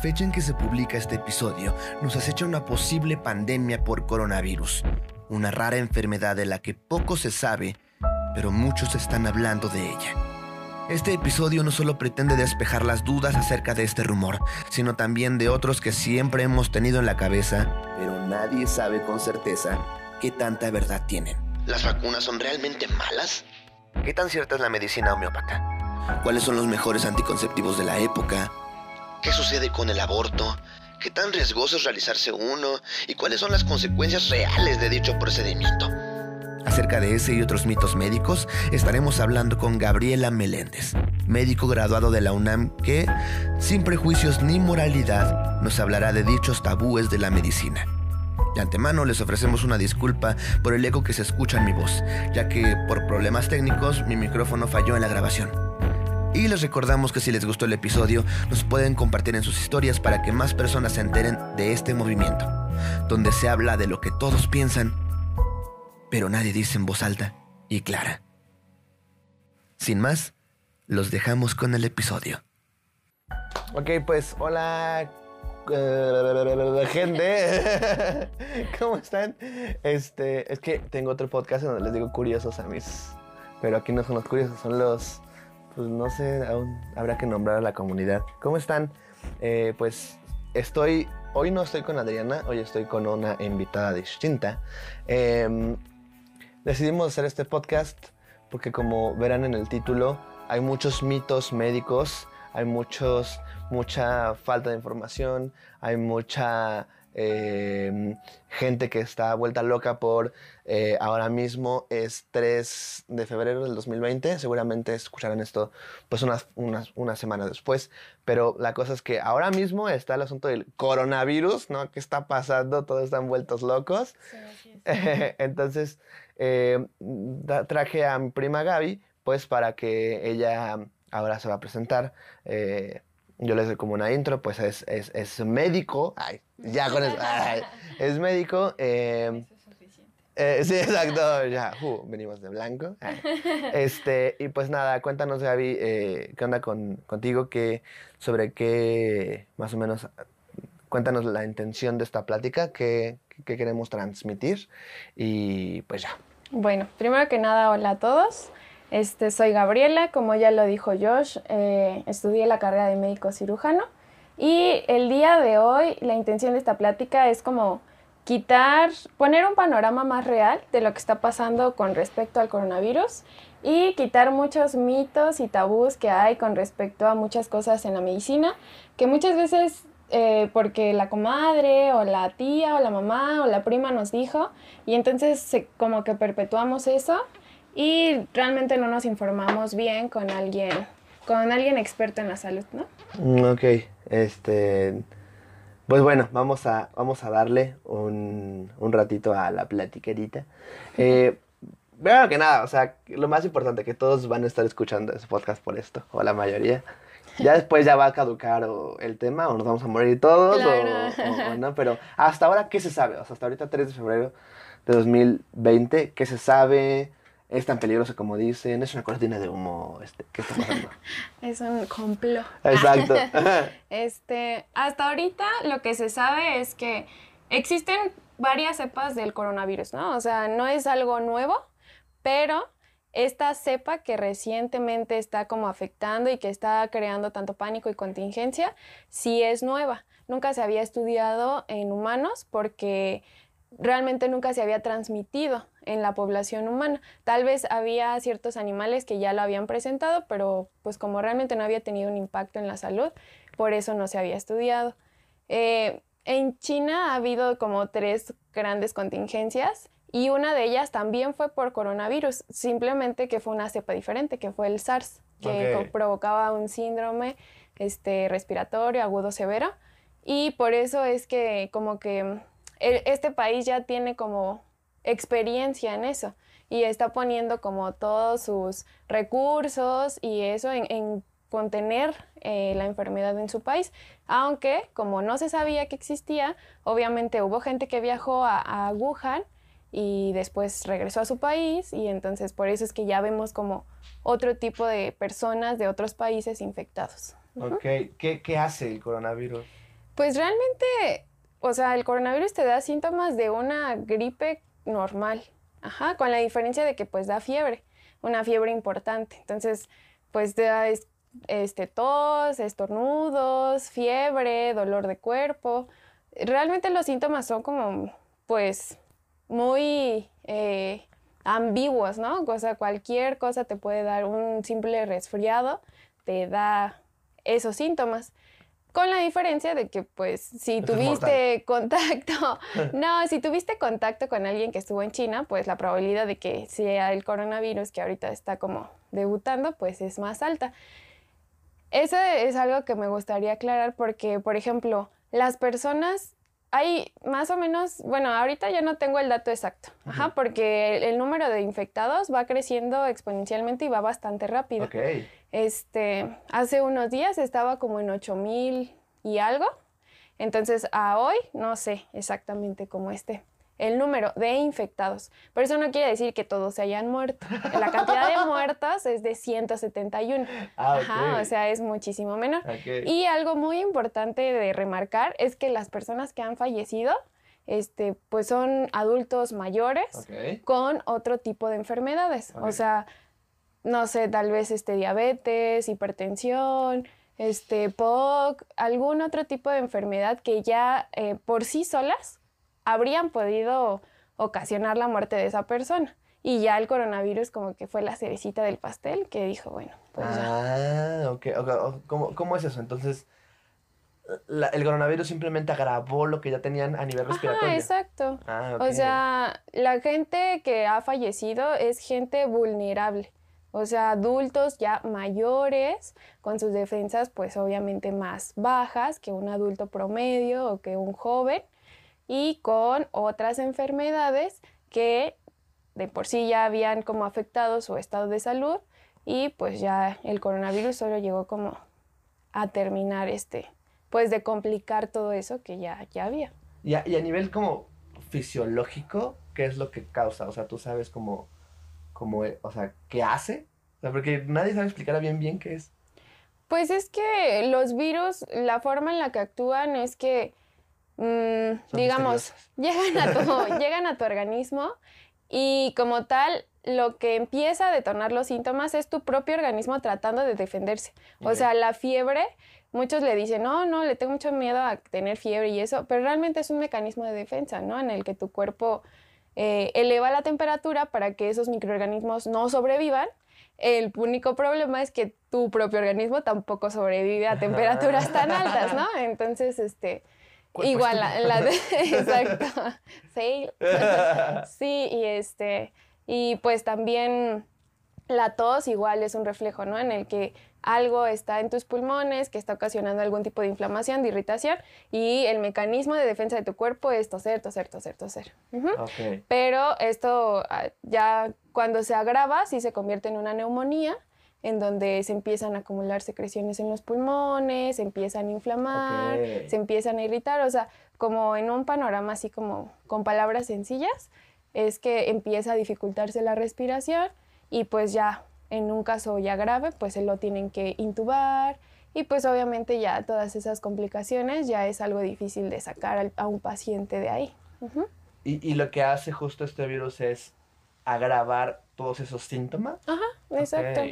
fecha en que se publica este episodio, nos acecha una posible pandemia por coronavirus, una rara enfermedad de la que poco se sabe, pero muchos están hablando de ella. Este episodio no solo pretende despejar las dudas acerca de este rumor, sino también de otros que siempre hemos tenido en la cabeza, pero nadie sabe con certeza qué tanta verdad tienen. ¿Las vacunas son realmente malas? ¿Qué tan cierta es la medicina homeópata? ¿Cuáles son los mejores anticonceptivos de la época? ¿Qué sucede con el aborto? ¿Qué tan riesgoso es realizarse uno? ¿Y cuáles son las consecuencias reales de dicho procedimiento? Acerca de ese y otros mitos médicos estaremos hablando con Gabriela Meléndez, médico graduado de la UNAM que, sin prejuicios ni moralidad, nos hablará de dichos tabúes de la medicina. De antemano les ofrecemos una disculpa por el eco que se escucha en mi voz, ya que por problemas técnicos mi micrófono falló en la grabación. Y les recordamos que si les gustó el episodio, nos pueden compartir en sus historias para que más personas se enteren de este movimiento, donde se habla de lo que todos piensan pero nadie dice en voz alta y clara. Sin más, los dejamos con el episodio. Ok, pues hola eh, gente, ¿cómo están? Este, es que tengo otro podcast donde les digo curiosos a mis, pero aquí no son los curiosos, son los, pues no sé, aún habrá que nombrar a la comunidad. ¿Cómo están? Eh, pues estoy, hoy no estoy con Adriana, hoy estoy con una invitada distinta. Eh, decidimos hacer este podcast porque como verán en el título, hay muchos mitos médicos, hay muchos, mucha falta de información, hay mucha eh, gente que está vuelta loca por eh, ahora mismo es 3 de febrero del 2020, seguramente escucharán esto pues unas, unas, una semana después, pero la cosa es que ahora mismo está el asunto del coronavirus, ¿no? ¿Qué está pasando? Todos están vueltos locos. Entonces, eh, traje a mi prima Gaby, pues para que ella ahora se va a presentar. Eh, yo les doy como una intro, pues es, es, es médico. Ay, ya con eso. es médico. Eh, eh, sí, exacto, ya, uh, venimos de blanco. Este, y pues nada, cuéntanos Gaby, eh, ¿qué onda con, contigo? ¿Qué, sobre qué, más o menos, cuéntanos la intención de esta plática, qué, qué queremos transmitir y pues ya. Bueno, primero que nada, hola a todos. Este, soy Gabriela, como ya lo dijo Josh, eh, estudié la carrera de médico cirujano y el día de hoy la intención de esta plática es como quitar, poner un panorama más real de lo que está pasando con respecto al coronavirus y quitar muchos mitos y tabús que hay con respecto a muchas cosas en la medicina, que muchas veces eh, porque la comadre o la tía o la mamá o la prima nos dijo y entonces como que perpetuamos eso y realmente no nos informamos bien con alguien, con alguien experto en la salud, ¿no? Ok, este, pues bueno, vamos a, vamos a darle un, un ratito a la platiquerita. Eh, que nada, o sea, lo más importante que todos van a estar escuchando ese podcast por esto, o la mayoría. Ya después ya va a caducar el tema, o nos vamos a morir todos, o, no, pero hasta ahora, ¿qué se sabe? O sea, hasta ahorita 3 de febrero de 2020, ¿qué se sabe? ¿Es tan peligroso como dicen? ¿Es una cortina de humo? Este, ¿Qué está pasando? es un complot. Exacto. este, hasta ahorita lo que se sabe es que existen varias cepas del coronavirus, ¿no? O sea, no es algo nuevo, pero esta cepa que recientemente está como afectando y que está creando tanto pánico y contingencia, sí es nueva. Nunca se había estudiado en humanos porque realmente nunca se había transmitido en la población humana. Tal vez había ciertos animales que ya lo habían presentado, pero pues como realmente no había tenido un impacto en la salud, por eso no se había estudiado. Eh, en China ha habido como tres grandes contingencias y una de ellas también fue por coronavirus, simplemente que fue una cepa diferente, que fue el SARS, que provocaba un síndrome este, respiratorio agudo severo. Y por eso es que como que este país ya tiene como experiencia en eso y está poniendo como todos sus recursos y eso en, contener eh, la enfermedad en su país. Aunque como no se sabía que existía, obviamente hubo gente que viajó a, a Wuhan y después regresó a su país y entonces por eso es que ya vemos como otro tipo de personas de otros países infectados. Ok, ¿Qué, ¿qué hace el coronavirus? Pues realmente, o sea, el coronavirus te da síntomas de una gripe normal, ajá, con la diferencia de que pues da fiebre, una fiebre importante. Entonces, pues da este, tos, estornudos, fiebre, dolor de cuerpo. Realmente los síntomas son como, pues, muy eh, ambiguos, ¿no? O sea, cualquier cosa te puede dar un simple resfriado, te da esos síntomas. Con la diferencia de que, pues, si tuviste contacto, no, si tuviste contacto con alguien que estuvo en China, pues la probabilidad de que sea el coronavirus que ahorita está como debutando, pues es más alta. Eso es algo que me gustaría aclarar porque, por ejemplo, las personas hay más o menos, bueno, ahorita ya no tengo el dato exacto, ajá, porque el, número de infectados va creciendo exponencialmente y va bastante rápido. Este, hace unos días estaba como en 8000 y algo. Entonces, a hoy no sé exactamente cómo esté el número de infectados. Pero eso no quiere decir que todos se hayan muerto. La cantidad de muertos es de 171. Ah, Ajá, o sea, es muchísimo menor. Y algo muy importante de remarcar es que las personas que han fallecido, este, pues son adultos mayores con otro tipo de enfermedades. O sea, no sé, tal vez este, diabetes, hipertensión, este, POC, algún otro tipo de enfermedad que ya eh, por sí solas habrían podido ocasionar la muerte de esa persona. Y ya el coronavirus como que fue la cerecita del pastel que dijo, bueno, pues ah, ok. ¿Cómo, es eso? Entonces, el coronavirus simplemente agravó lo que ya tenían a nivel respiratorio. exacto. Ah, o sea, la gente que ha fallecido es gente vulnerable. O sea, adultos ya mayores, con sus defensas pues obviamente más bajas que un adulto promedio o que un joven y con otras enfermedades que de por sí ya habían como afectado su estado de salud y pues ya el coronavirus solo llegó como a terminar este, pues de complicar todo eso que ya, ya había. Y a, y a nivel como fisiológico, ¿qué es lo que causa? O sea, tú sabes cómo, cómo o sea, qué hace. O sea, porque nadie sabe explicar bien bien qué es. Pues es que los virus, la forma en la que actúan es que Mm, digamos, llegan a, tu, llegan a tu organismo y como tal, lo que empieza a detonar los síntomas es tu propio organismo tratando de defenderse. O sea, la fiebre, muchos le dicen, no, no, le tengo mucho miedo a tener fiebre y eso, pero realmente es un mecanismo de defensa, ¿no? En el que tu cuerpo eh, eleva la temperatura para que esos microorganismos no sobrevivan. El único problema es que tu propio organismo tampoco sobrevive a temperaturas tan altas, ¿no? Entonces, este Igual, la, de, exacto. Sí. sí, y este, y pues también la tos igual es un reflejo, ¿no? En el que algo está en tus pulmones, que está ocasionando algún tipo de inflamación, de irritación, y el mecanismo de defensa de tu cuerpo es toser, toser, toser, toser. Pero esto ah, ya cuando se agrava, sí se convierte en una neumonía, en donde se empiezan a acumular secreciones en los pulmones, se empiezan a inflamar, se empiezan a irritar, o sea, como en un panorama así como con palabras sencillas, es que empieza a dificultarse la respiración y pues ya en un caso ya grave, pues se lo tienen que intubar y pues obviamente ya todas esas complicaciones ya es algo difícil de sacar a un paciente de ahí. y, y, lo que hace justo este virus es agravar todos esos síntomas. Ajá, exacto.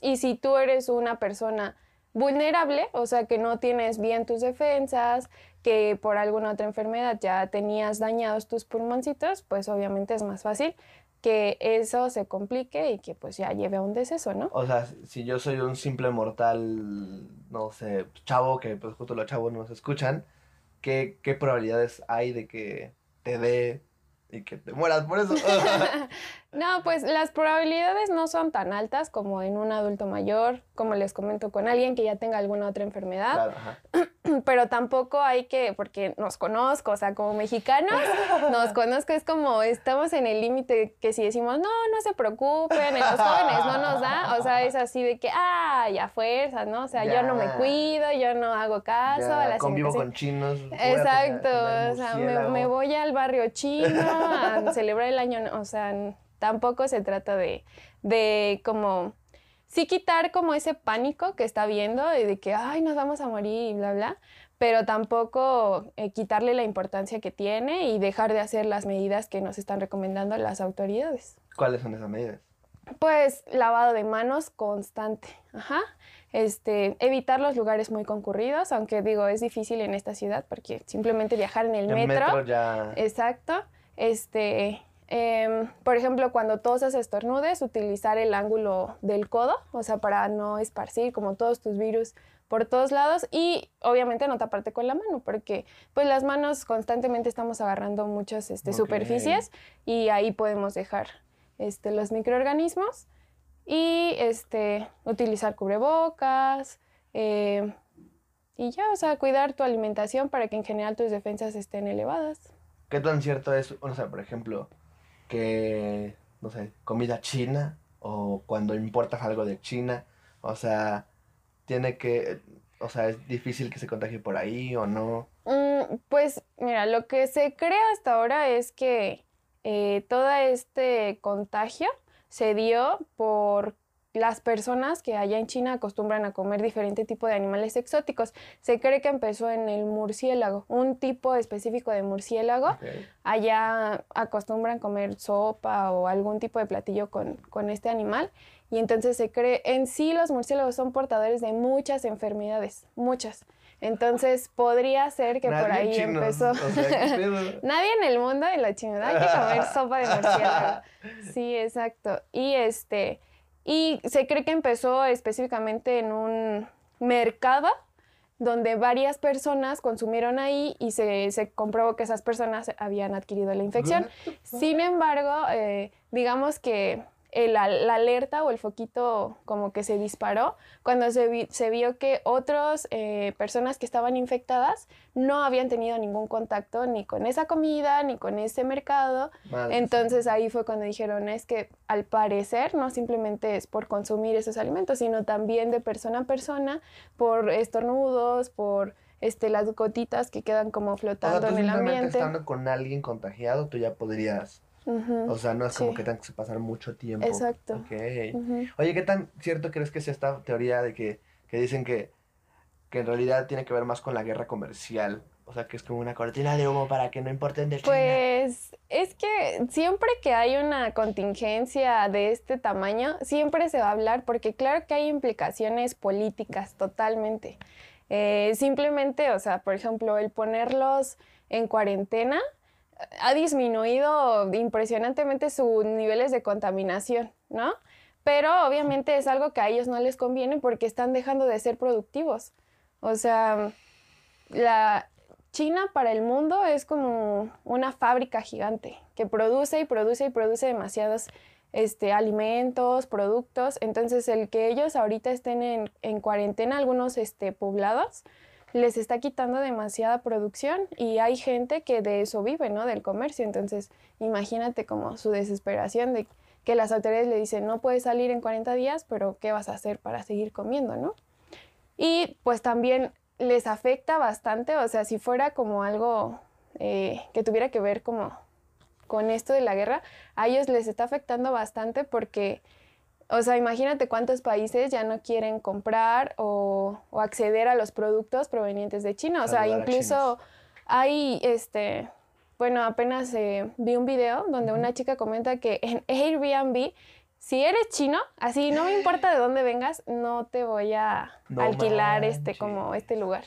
Y si tú eres una persona vulnerable, o sea, que no tienes bien tus defensas, que por alguna otra enfermedad ya tenías dañados tus pulmoncitos, pues obviamente es más fácil que eso se complique y que pues ya lleve a un deceso, ¿no? O sea, si yo soy un simple mortal, no sé, chavo, que pues justo los chavos nos escuchan, ¿qué, qué probabilidades hay de que te dé y que te mueras por eso. no, pues las probabilidades no son tan altas como en un adulto mayor, como les comento, con alguien que ya tenga alguna otra enfermedad. Pero tampoco hay que, porque nos conozco, o sea, como mexicanos, nos conozco, es como estamos en el límite que si decimos, no, no se preocupen, en los jóvenes no nos da, o sea, es así de que, ah, ya fuerzas, ¿no? O sea, yo no me cuido, yo no hago caso a Convivo con chinos. Exacto, o sea, me, me voy al barrio chino a celebrar el año, o sea, tampoco se trata de, de como, sí quitar como ese pánico que está viendo y de que, ay, nos vamos a morir y bla, bla, pero tampoco eh, quitarle la importancia que tiene y dejar de hacer las medidas que nos están recomendando las autoridades. ¿Cuáles son esas medidas? Pues lavado de manos constante, ajá. Este, evitar los lugares muy concurridos, aunque digo, es difícil en esta ciudad porque simplemente viajar en el, El metro. metro ya... Exacto. Este, em, por ejemplo, cuando tosas estornudes, utilizar el ángulo del codo, o sea, para no esparcir como todos tus virus por todos lados y obviamente no taparte con la mano porque pues las manos constantemente estamos agarrando muchas este, superficies y ahí podemos dejar este, los microorganismos y este, utilizar cubrebocas eh, y ya, o sea, cuidar tu alimentación para que en general tus defensas estén elevadas. ¿Qué tan cierto es, o sea, por ejemplo, que, no sé, comida china o cuando importas algo de China, o sea, tiene que, o sea, es difícil que se contagie por ahí o no? Mm, pues mira, lo que se cree hasta ahora es que eh, todo este contagio se dio por las personas que allá en China acostumbran a comer diferente tipo de animales exóticos. Se cree que empezó en el murciélago, un tipo específico de murciélago. Allá acostumbran comer sopa o algún tipo de platillo con, con este animal. Y entonces se cree, en sí los murciélagos son portadores de muchas enfermedades, muchas. Entonces podría ser que por ahí chino, empezó. Nadie en el mundo de la chingada hay que comer sopa de murciélago. Sí, exacto. Y este, y se cree que empezó específicamente en un mercado donde varias personas consumieron ahí y se, se comprobó que esas personas habían adquirido la infección. Sin embargo, eh, digamos que el- la, la alerta o el foquito como que se disparó cuando se, vi- se vio que otras personas que estaban infectadas no habían tenido ningún contacto ni con esa comida ni con ese mercado. Madre Entonces ahí fue cuando dijeron, es que al parecer no simplemente es por consumir esos alimentos, sino también de persona a persona, por estornudos, por este, las gotitas que quedan como O sea, flotando tú en el ambiente. estando con alguien contagiado, tú ya podrías, Ujú, o sea, no es como Sí. que tengas que pasar mucho tiempo. Exacto. Ok. ujú. Oye, ¿qué tan cierto crees que es esta teoría de que, que dicen que, que en realidad tiene que ver más con la guerra comercial? O sea, que es como una cortina de humo para que no importen de China. Pues es que siempre que hay una contingencia de este tamaño, siempre se va a hablar, porque claro que hay implicaciones políticas totalmente. Eh, simplemente, o sea, por ejemplo, el ponerlos en cuarentena ha disminuido impresionantemente sus niveles de contaminación, ¿no? Pero obviamente es algo que a ellos no les conviene porque están dejando de ser productivos. O sea, la China para el mundo es como una fábrica gigante que produce y produce y produce demasiados este, alimentos, productos. Entonces, el que ellos ahorita estén en, en cuarentena, algunos este, poblados, les está quitando demasiada producción y hay gente que de eso vive, ¿no? Del comercio. Entonces, imagínate como su desesperación de que las autoridades le dicen, no puedes salir en 40 días, pero ¿qué vas a hacer para seguir comiendo, ¿no? Y pues también les afecta bastante, o sea, si fuera como algo eh, que tuviera que ver como con esto de la guerra, a ellos les está afectando bastante porque, o sea, imagínate cuántos países ya no quieren comprar o, o acceder a los productos provenientes de China. O sea, incluso hay, este, bueno, apenas eh, vi un video donde una chica comenta que en Airbnb, si eres chino, así no me importa de dónde vengas, no te voy a No alquilar este como este lugar.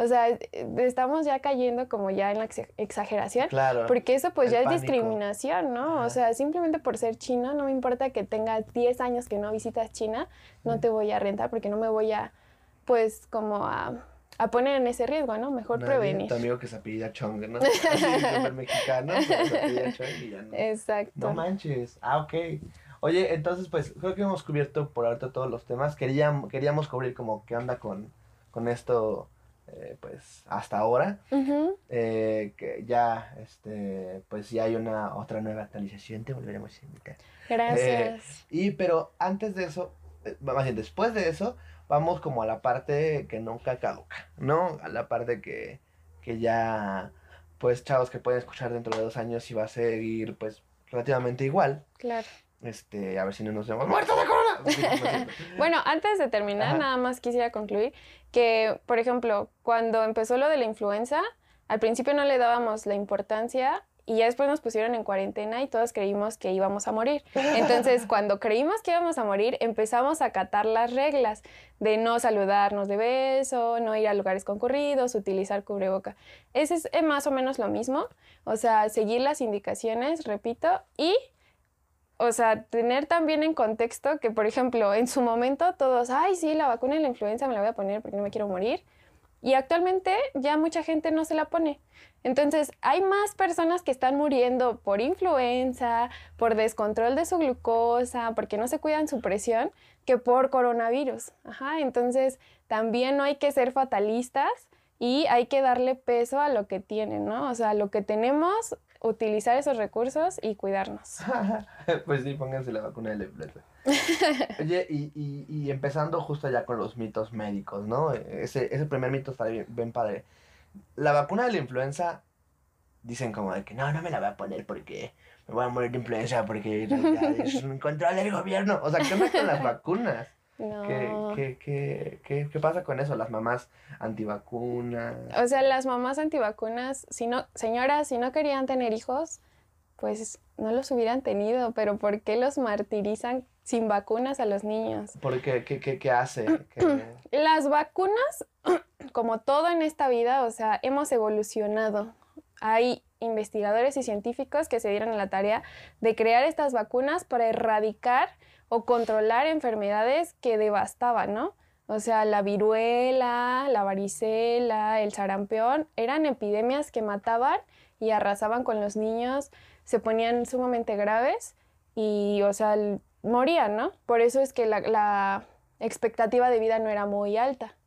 O sea, eh, estamos ya cayendo como ya en la ex- exageración. Claro. Porque eso pues ya es discriminación, ¿no? Ajá. O sea, simplemente por ser chino, no me importa que tengas 10 años que no visitas China, no te voy a rentar porque no me voy a, pues, como a, a poner en ese riesgo, ¿no? Mejor Nadie, prevenir. Tu amigo que se apellida Chong, ¿no? Así, mexicano, pero se apellida Chong y ya no. Exacto. No manches. Ah, ok. Oye, entonces, pues, creo que hemos cubierto por ahorita todos los temas. Queríamos, queríamos cubrir como qué onda con, con esto, eh, pues, hasta ahora. Eh, que ya, este, pues, ya hay una otra nueva actualización, te volveremos a invitar. Gracias. Y, pero antes de eso, eh, más bien, después de eso, vamos como a la parte que nunca caduca, ¿no? A la parte que, que ya, pues, chavos que pueden escuchar dentro de dos años y va a seguir, pues, relativamente igual. claro. Este, a ver si no nos hemos muerto de corona. bueno, antes de terminar, Ajá. nada más quisiera concluir que, por ejemplo, cuando empezó lo de la influenza, al principio no le dábamos la importancia y ya después nos pusieron en cuarentena y todos creímos que íbamos a morir. Entonces, cuando creímos que íbamos a morir, empezamos a acatar las reglas de no saludarnos de beso, no ir a lugares concurridos, utilizar cubreboca. Ese es eh, más o menos lo mismo, o sea, seguir las indicaciones, repito, y o sea, tener también en contexto que, por ejemplo, en su momento todos, ay, sí, la vacuna de la influenza me la voy a poner porque no me quiero morir. Y actualmente ya mucha gente no se la pone. Entonces, hay más personas que están muriendo por influenza, por descontrol de su glucosa, porque no se cuidan su presión, que por coronavirus. Ajá, entonces también no hay que ser fatalistas y hay que darle peso a lo que tienen, ¿no? O sea, lo que tenemos, utilizar esos recursos y cuidarnos. pues sí, pónganse la vacuna de la influenza. Oye, y, y, y empezando justo ya con los mitos médicos, ¿no? Ese, ese primer mito está bien, bien padre. La vacuna de la influenza, dicen como de que no, no me la voy a poner porque me voy a morir de influenza porque en realidad es un control del gobierno. O sea, ¿qué onda con las vacunas? No. ¿Qué, qué, qué, qué, pasa con eso? Las mamás antivacunas. O sea, las mamás antivacunas, si no, señoras, si no querían tener hijos, pues no los hubieran tenido, pero ¿por qué los martirizan sin vacunas a los niños? ¿Por qué? ¿Qué, qué, qué hace? ¿Qué- Las vacunas, como todo en esta vida, o sea, hemos evolucionado. Hay investigadores y científicos que se dieron a la tarea de crear estas vacunas para erradicar o controlar enfermedades que devastaban, ¿no? O sea, la viruela, la varicela, el sarampión, eran epidemias que mataban y arrasaban con los niños, se ponían sumamente graves y, o sea, morían, ¿no? Por eso es que la, la expectativa de vida no era muy alta.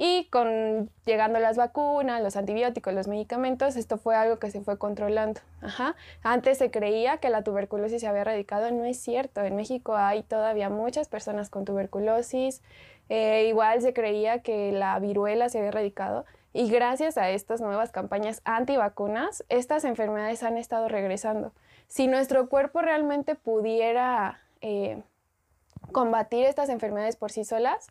Y con llegando las vacunas, los antibióticos, los medicamentos, esto fue algo que se fue controlando. Ajá. Antes se creía que la tuberculosis se había erradicado, no es cierto. En México hay todavía muchas personas con tuberculosis. Eh, igual se creía que la viruela se había erradicado. Y gracias a estas nuevas campañas antivacunas, estas enfermedades han estado regresando. Si nuestro cuerpo realmente pudiera eh, combatir estas enfermedades por sí solas,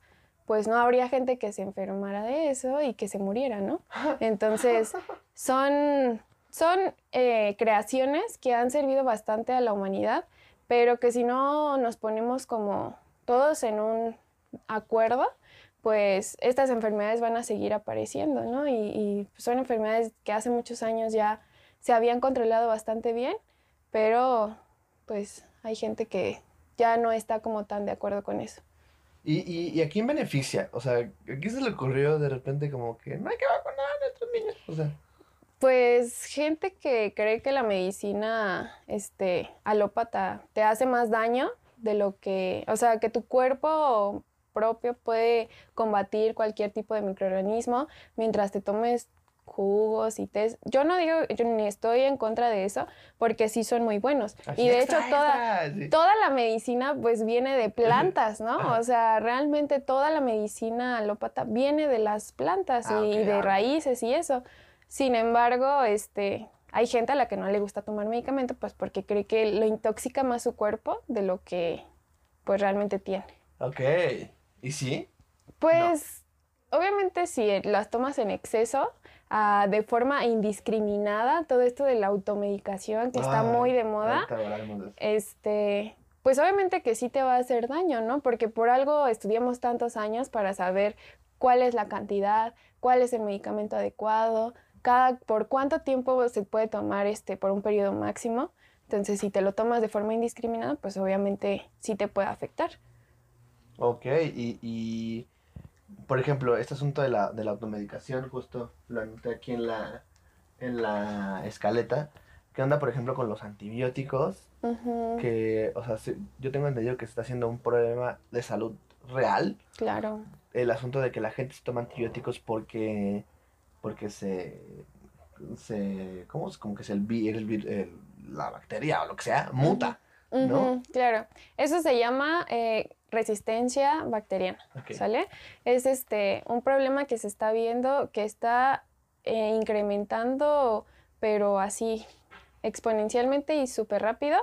pues no habría gente que se enfermara de eso y que se muriera, ¿no? Entonces, son, son eh, creaciones que han servido bastante a la humanidad, pero que si no nos ponemos como todos en un acuerdo, pues estas enfermedades van a seguir apareciendo, ¿no? Y, y son enfermedades que hace muchos años ya se habían controlado bastante bien, pero pues hay gente que ya no está como tan de acuerdo con eso. ¿Y, y, y a quién beneficia? O sea, ¿a quién se le ocurrió de repente como que no hay que vacunar a nuestros niños? O sea, Pues gente que cree que la medicina este, alópata te hace más daño de lo que, o sea, que tu cuerpo propio puede combatir cualquier tipo de microorganismo mientras te tomes jugos y tés. Yo no digo, yo ni estoy en contra de eso, porque sí son muy buenos. así y de hecho toda, toda la medicina pues viene de plantas, ¿no? O sea, realmente toda la medicina alópata viene de las plantas Ah, y de ah, raíces y eso. Sin embargo, este, hay gente a la que no le gusta tomar medicamento pues porque cree que lo intoxica más su cuerpo de lo que pues realmente tiene. Ok. ¿Y sí? Pues obviamente si las tomas en exceso, ah, de forma indiscriminada, todo esto de la automedicación que está muy de moda, este, pues obviamente que sí te va a hacer daño, ¿no? Porque por algo estudiamos tantos años para saber cuál es la cantidad, cuál es el medicamento adecuado, cada, por cuánto tiempo se puede tomar este, por un periodo máximo. Entonces, si te lo tomas de forma indiscriminada, pues obviamente sí te puede afectar. Ok, y, y por ejemplo, este asunto de la, de la automedicación, justo lo anoté aquí en la, en la escaleta. ¿Qué onda, por ejemplo, con los antibióticos? Que, o sea, se- yo tengo entendido que se está haciendo un problema de salud real. claro. El asunto de que la gente se toma antibióticos porque, porque se, se, ¿cómo es? Como que es el, el, el- la bacteria o lo que sea, muta, claro. Eso se llama eh, resistencia bacteriana. ¿Sale? Es este un problema que se está viendo que está eh, incrementando, pero así exponencialmente y súper rápido.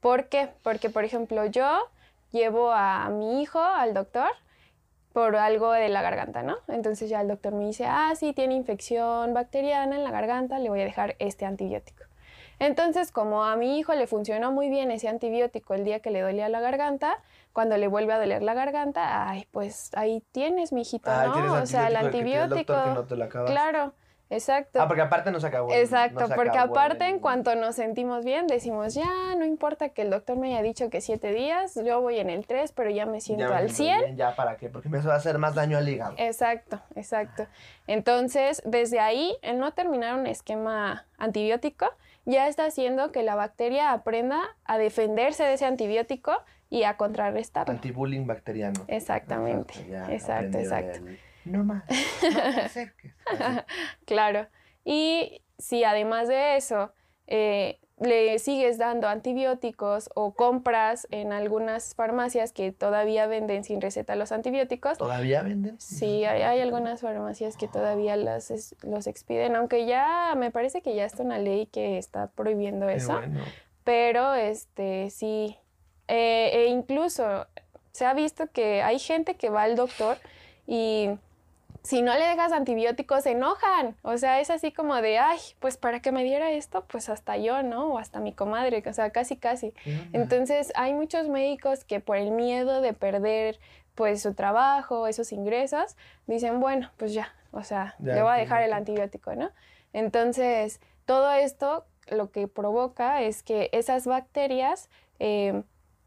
¿Por qué? Porque, por ejemplo, yo llevo a mi hijo al doctor por algo de la garganta, ¿no? Entonces ya el doctor me dice, ah, sí, tiene infección bacteriana en la garganta, le voy a dejar este antibiótico. Entonces, como a mi hijo le funcionó muy bien ese antibiótico el día que le dolía la garganta, cuando le vuelve a doler la garganta, ay, pues ahí tienes, mi hijito, ¿no? O sea, el antibiótico. claro. Exacto. Ah, porque aparte nos acabó. Exacto, porque aparte en cuanto nos sentimos bien, decimos, ya, no importa que el doctor me haya dicho que siete días, yo voy en el tres, pero ya me siento al 100. ya, ¿para qué? Porque me va a hacer más daño al hígado. Exacto, exacto. Entonces, desde ahí, el no terminar un esquema antibiótico ya está haciendo que la bacteria aprenda a defenderse de ese antibiótico y a contrarrestarlo. Antibullying bacteriano. Exactamente. exacto, exacto no más, no te acerques. claro. Y si además de eso eh, le sigues dando antibióticos o compras en algunas farmacias que todavía venden sin receta los antibióticos. ¿Todavía venden? Sí, hay, algunas farmacias que todavía las, los expiden, aunque ya me parece que ya está una ley que está prohibiendo eso. Pero este sí, eh, e incluso se ha visto que hay gente que va al doctor y si no le dejas antibióticos, se enojan. O sea, es así como de, ay, pues para que me diera esto, pues hasta yo, ¿no? O hasta mi comadre, o sea, casi, casi. Entonces, hay muchos médicos que por el miedo de perder, pues, su trabajo, esos ingresos, dicen, bueno, pues ya, o sea, le voy a dejar el antibiótico, ¿no? Entonces, todo esto lo que provoca es que esas bacterias eh,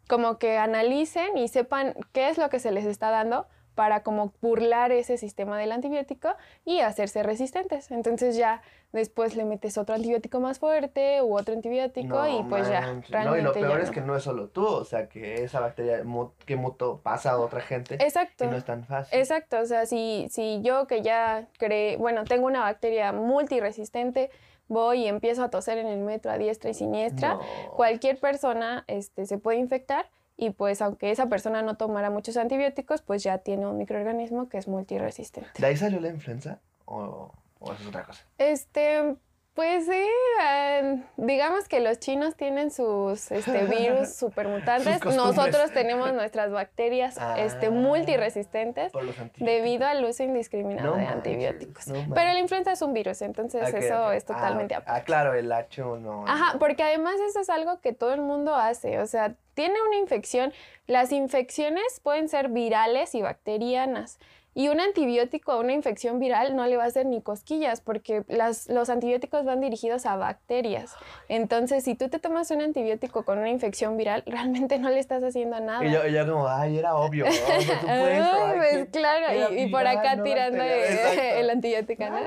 como que analicen y sepan qué es lo que se les está dando para como burlar ese sistema del antibiótico y hacerse resistentes. Entonces ya después le metes otro antibiótico más fuerte u otro antibiótico y pues ya. no, y lo peor es que no es solo tú, o sea, que esa bacteria que mutó pasa a otra gente. Exacto. Y no es tan fácil. Exacto, o sea, si, si yo que ya creé, bueno, tengo una bacteria multiresistente, voy y empiezo a toser en el metro a diestra y siniestra, cualquier persona este, se puede infectar y pues aunque esa persona no tomara muchos antibióticos, pues ya tiene un microorganismo que es multiresistente. ¿De ahí salió la influenza o, o es otra cosa? Este, pues sí, eh, digamos que los chinos tienen sus este, virus supermutantes. Nosotros tenemos nuestras bacterias este, ah, multiresistentes debido al uso indiscriminado de antibióticos. Pero la influenza es un virus, entonces eso es totalmente ah, Ah, claro, el H1. Ajá, porque además eso es algo que todo el mundo hace. O sea, tiene una infección. Las infecciones pueden ser virales y bacterianas. Y un antibiótico a una infección viral no le va a hacer ni cosquillas porque las, los antibióticos van dirigidos a bacterias. Entonces, si tú te tomas un antibiótico con una infección viral, realmente no le estás haciendo nada. Y yo, yo como, ay, era obvio. pues claro, y, por acá tirando el antibiótico. ¿no?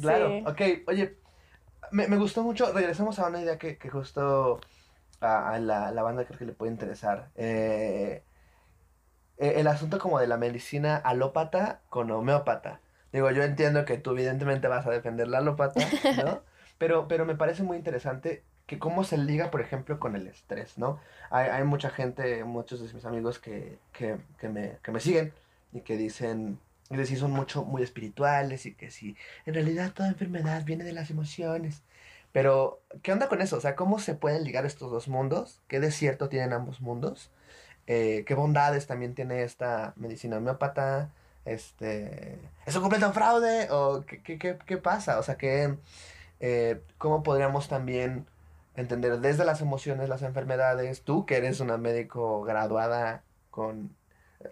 claro, ok. Oye, me, me, gustó mucho. Regresamos a una idea que, que justo a, la, la, banda creo que le puede interesar. Eh, el asunto como de la medicina alópata con homeópata. Digo, yo entiendo que tú evidentemente vas a defender la alópata, ¿no? pero, pero me parece muy interesante que cómo se liga, por ejemplo, con el estrés, ¿no? Hay, hay mucha gente, muchos de mis amigos que, que, que, me, que me siguen y que dicen, y que sí son mucho, muy espirituales y que sí, en realidad toda enfermedad viene de las emociones. Pero, ¿qué onda con eso? O sea, ¿cómo se pueden ligar estos dos mundos? ¿Qué desierto tienen ambos mundos? Eh, qué bondades también tiene esta medicina homeópata, este, ¿es un completo fraude? ¿O qué, qué, qué, qué pasa? O sea, que, eh, ¿cómo podríamos también entender desde las emociones las enfermedades? Tú que eres una médico graduada con,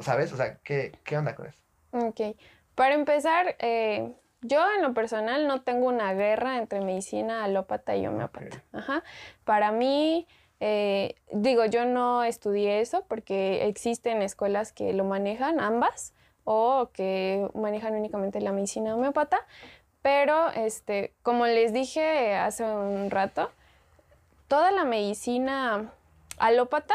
¿sabes? O sea, ¿qué, qué onda con eso? Ok, para empezar, eh, yo en lo personal no tengo una guerra entre medicina alópata y homeópata. Ajá. Para mí eh, digo, yo no estudié eso porque existen escuelas que lo manejan ambas o que manejan únicamente la medicina homeopata, pero este, como les dije hace un rato, toda la medicina alópata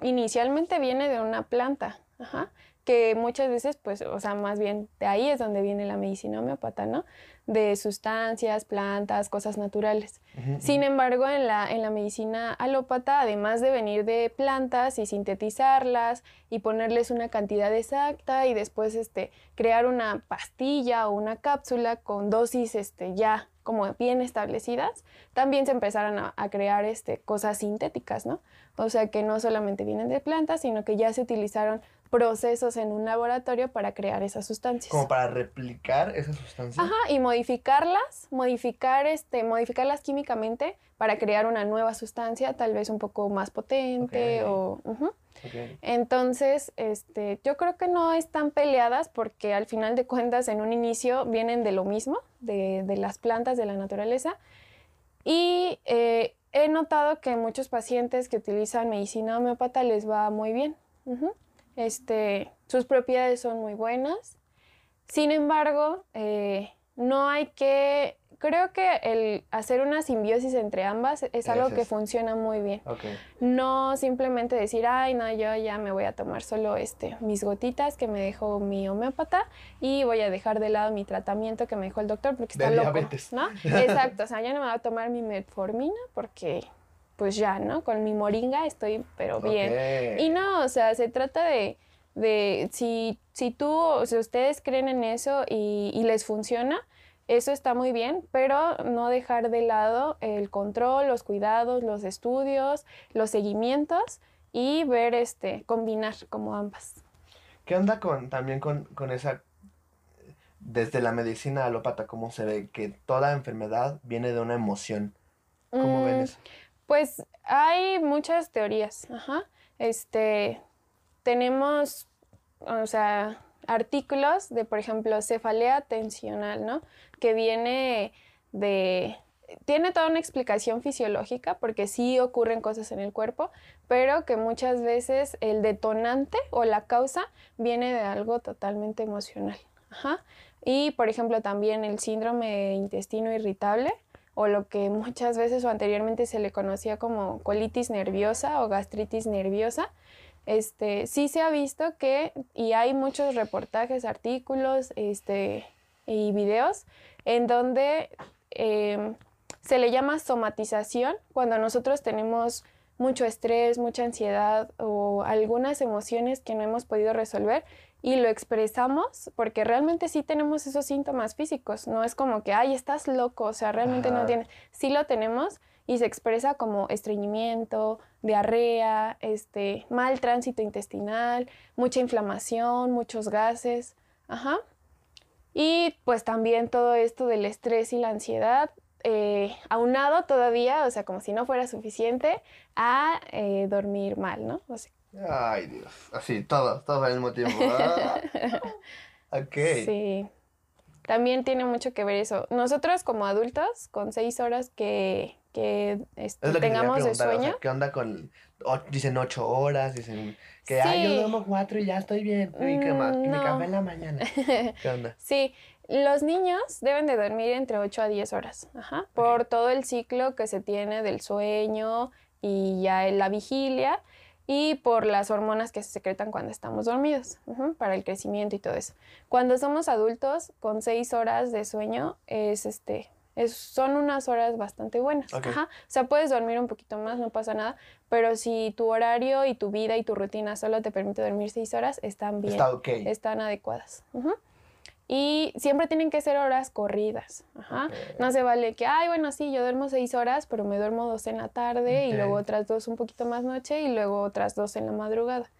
inicialmente viene de una planta. Ajá que muchas veces, pues, o sea, más bien de ahí es donde viene la medicina homeopata, ¿no? De sustancias, plantas, cosas naturales. Sin embargo, en la, en la medicina alópata, además de venir de plantas y sintetizarlas y ponerles una cantidad exacta y después este, crear una pastilla o una cápsula con dosis este, ya como bien establecidas, también se empezaron a, crear este, cosas sintéticas, ¿no? O sea que no solamente vienen de plantas, sino que ya se utilizaron procesos en un laboratorio para crear esas sustancias. Como para replicar esas sustancias. Ajá, y modificarlas, modificar este, modificarlas químicamente para crear una nueva sustancia, tal vez un poco más potente Ok. o ujú. Ok. Entonces, este, yo creo que no están peleadas porque al final de cuentas en un inicio vienen de lo mismo, de, de las plantas de la naturaleza. Y eh, he notado que muchos pacientes que utilizan medicina homeópata les va muy bien. Ujú. Este, sus propiedades son muy buenas. Sin embargo, eh, no hay que... Creo que el hacer una simbiosis entre ambas es algo que funciona muy bien. Ok. No simplemente decir, ay, no, yo ya me voy a tomar solo este, mis gotitas que me dejó mi homeópata y voy a dejar de lado mi tratamiento que me dejó el doctor porque De está loco, diabetes. ¿no? Exacto, o sea, ya no me voy a tomar mi metformina porque, pues ya, ¿no? Con mi moringa estoy, pero bien. Y no, o sea, se trata de, de si, si tú, o si ustedes creen en eso y, y les funciona, eso está muy bien, pero no dejar de lado el control, los cuidados, los estudios, los seguimientos y ver, este, combinar como ambas. ¿Qué onda con también con, con esa desde la medicina alópata cómo se ve que toda enfermedad viene de una emoción? ¿Cómo ven Mm, eso? Pues hay muchas teorías, ajá. Este, tenemos, o sea, artículos de, por ejemplo, cefalea tensional, ¿no? Que viene de... Tiene toda una explicación fisiológica porque sí ocurren cosas en el cuerpo, pero que muchas veces el detonante o la causa viene de algo totalmente emocional. Ajá. Y, por ejemplo, también el síndrome de intestino irritable, o lo que muchas veces o anteriormente se le conocía como colitis nerviosa o gastritis nerviosa, este, sí se ha visto que, y hay muchos reportajes, artículos este, y videos, en donde em, se le llama somatización cuando nosotros tenemos mucho estrés, mucha ansiedad o algunas emociones que no hemos podido resolver y lo expresamos porque realmente sí tenemos esos síntomas físicos, no es como que, ay, estás loco, o sea, realmente no tiene, sí lo tenemos y se expresa como estreñimiento, diarrea, este, mal tránsito intestinal, mucha inflamación, muchos gases, ajá. Y pues también todo esto del estrés y la ansiedad, eh, aunado todavía, o sea, como si no fuera suficiente, a eh, dormir mal, ¿no? O sea, Ay, Dios. Así, todos, todos al mismo tiempo. Ah. ok. Sí. También tiene mucho que ver eso. Nosotros como adultos, con seis horas que, que este, Es lo que tengamos de o sea, ¿qué onda con...? o- dicen ocho horas, dicen que, ay, yo duermo cuatro y ya estoy bien. Y que más, Mm, mi no. café en la mañana. ¿Qué onda? Sí, los niños deben de dormir entre 8 a 10 horas, ajá, por todo el ciclo que se tiene del sueño y ya en la vigilia y por las hormonas que se secretan cuando estamos dormidos, para el crecimiento y todo eso. Cuando somos adultos, con 6 horas de sueño, es este, es- son unas horas bastante buenas. Ok. Ajá. O sea, puedes dormir un poquito más, no pasa nada, pero si tu horario y tu vida y tu rutina solo te permite dormir 6 horas, están bien Está están adecuadas. Y siempre tienen que ser horas corridas. Ajá. No se vale que, ay, bueno, sí, yo duermo seis horas, pero me duermo dos en la tarde y luego otras dos un poquito más noche y luego otras dos en la madrugada.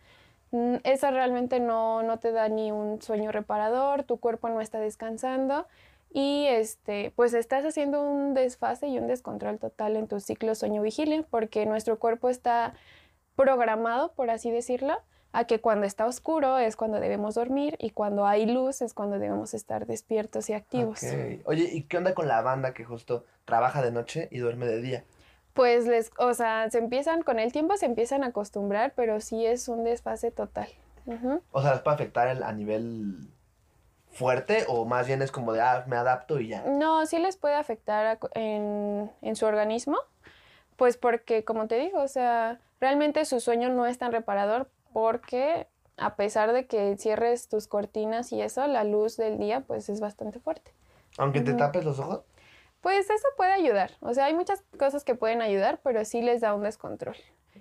Mm, Eso realmente no, no te da ni un sueño reparador, tu cuerpo no está descansando y este, pues estás haciendo un desfase y un descontrol total en tu ciclo sueño-vigilia porque nuestro cuerpo está programado, por así decirlo, a que cuando está oscuro es cuando debemos dormir y cuando hay luz es cuando debemos estar despiertos y activos. Oye, ¿y qué onda con la banda que justo trabaja de noche y duerme de día? Pues les, o sea, se empiezan, con el tiempo se empiezan a acostumbrar, pero sí es un desfase total. O sea, ¿les puede afectar el- a nivel fuerte o más bien es como de, ah, me adapto y ya? No, sí les puede afectar a en, en su organismo, pues porque, como te digo, o sea, realmente su sueño no es tan reparador porque a pesar de que cierres tus cortinas y eso, la luz del día pues es bastante fuerte. Aunque te tapes los ojos. Pues eso puede ayudar. O sea, hay muchas cosas que pueden ayudar, pero sí les da un descontrol.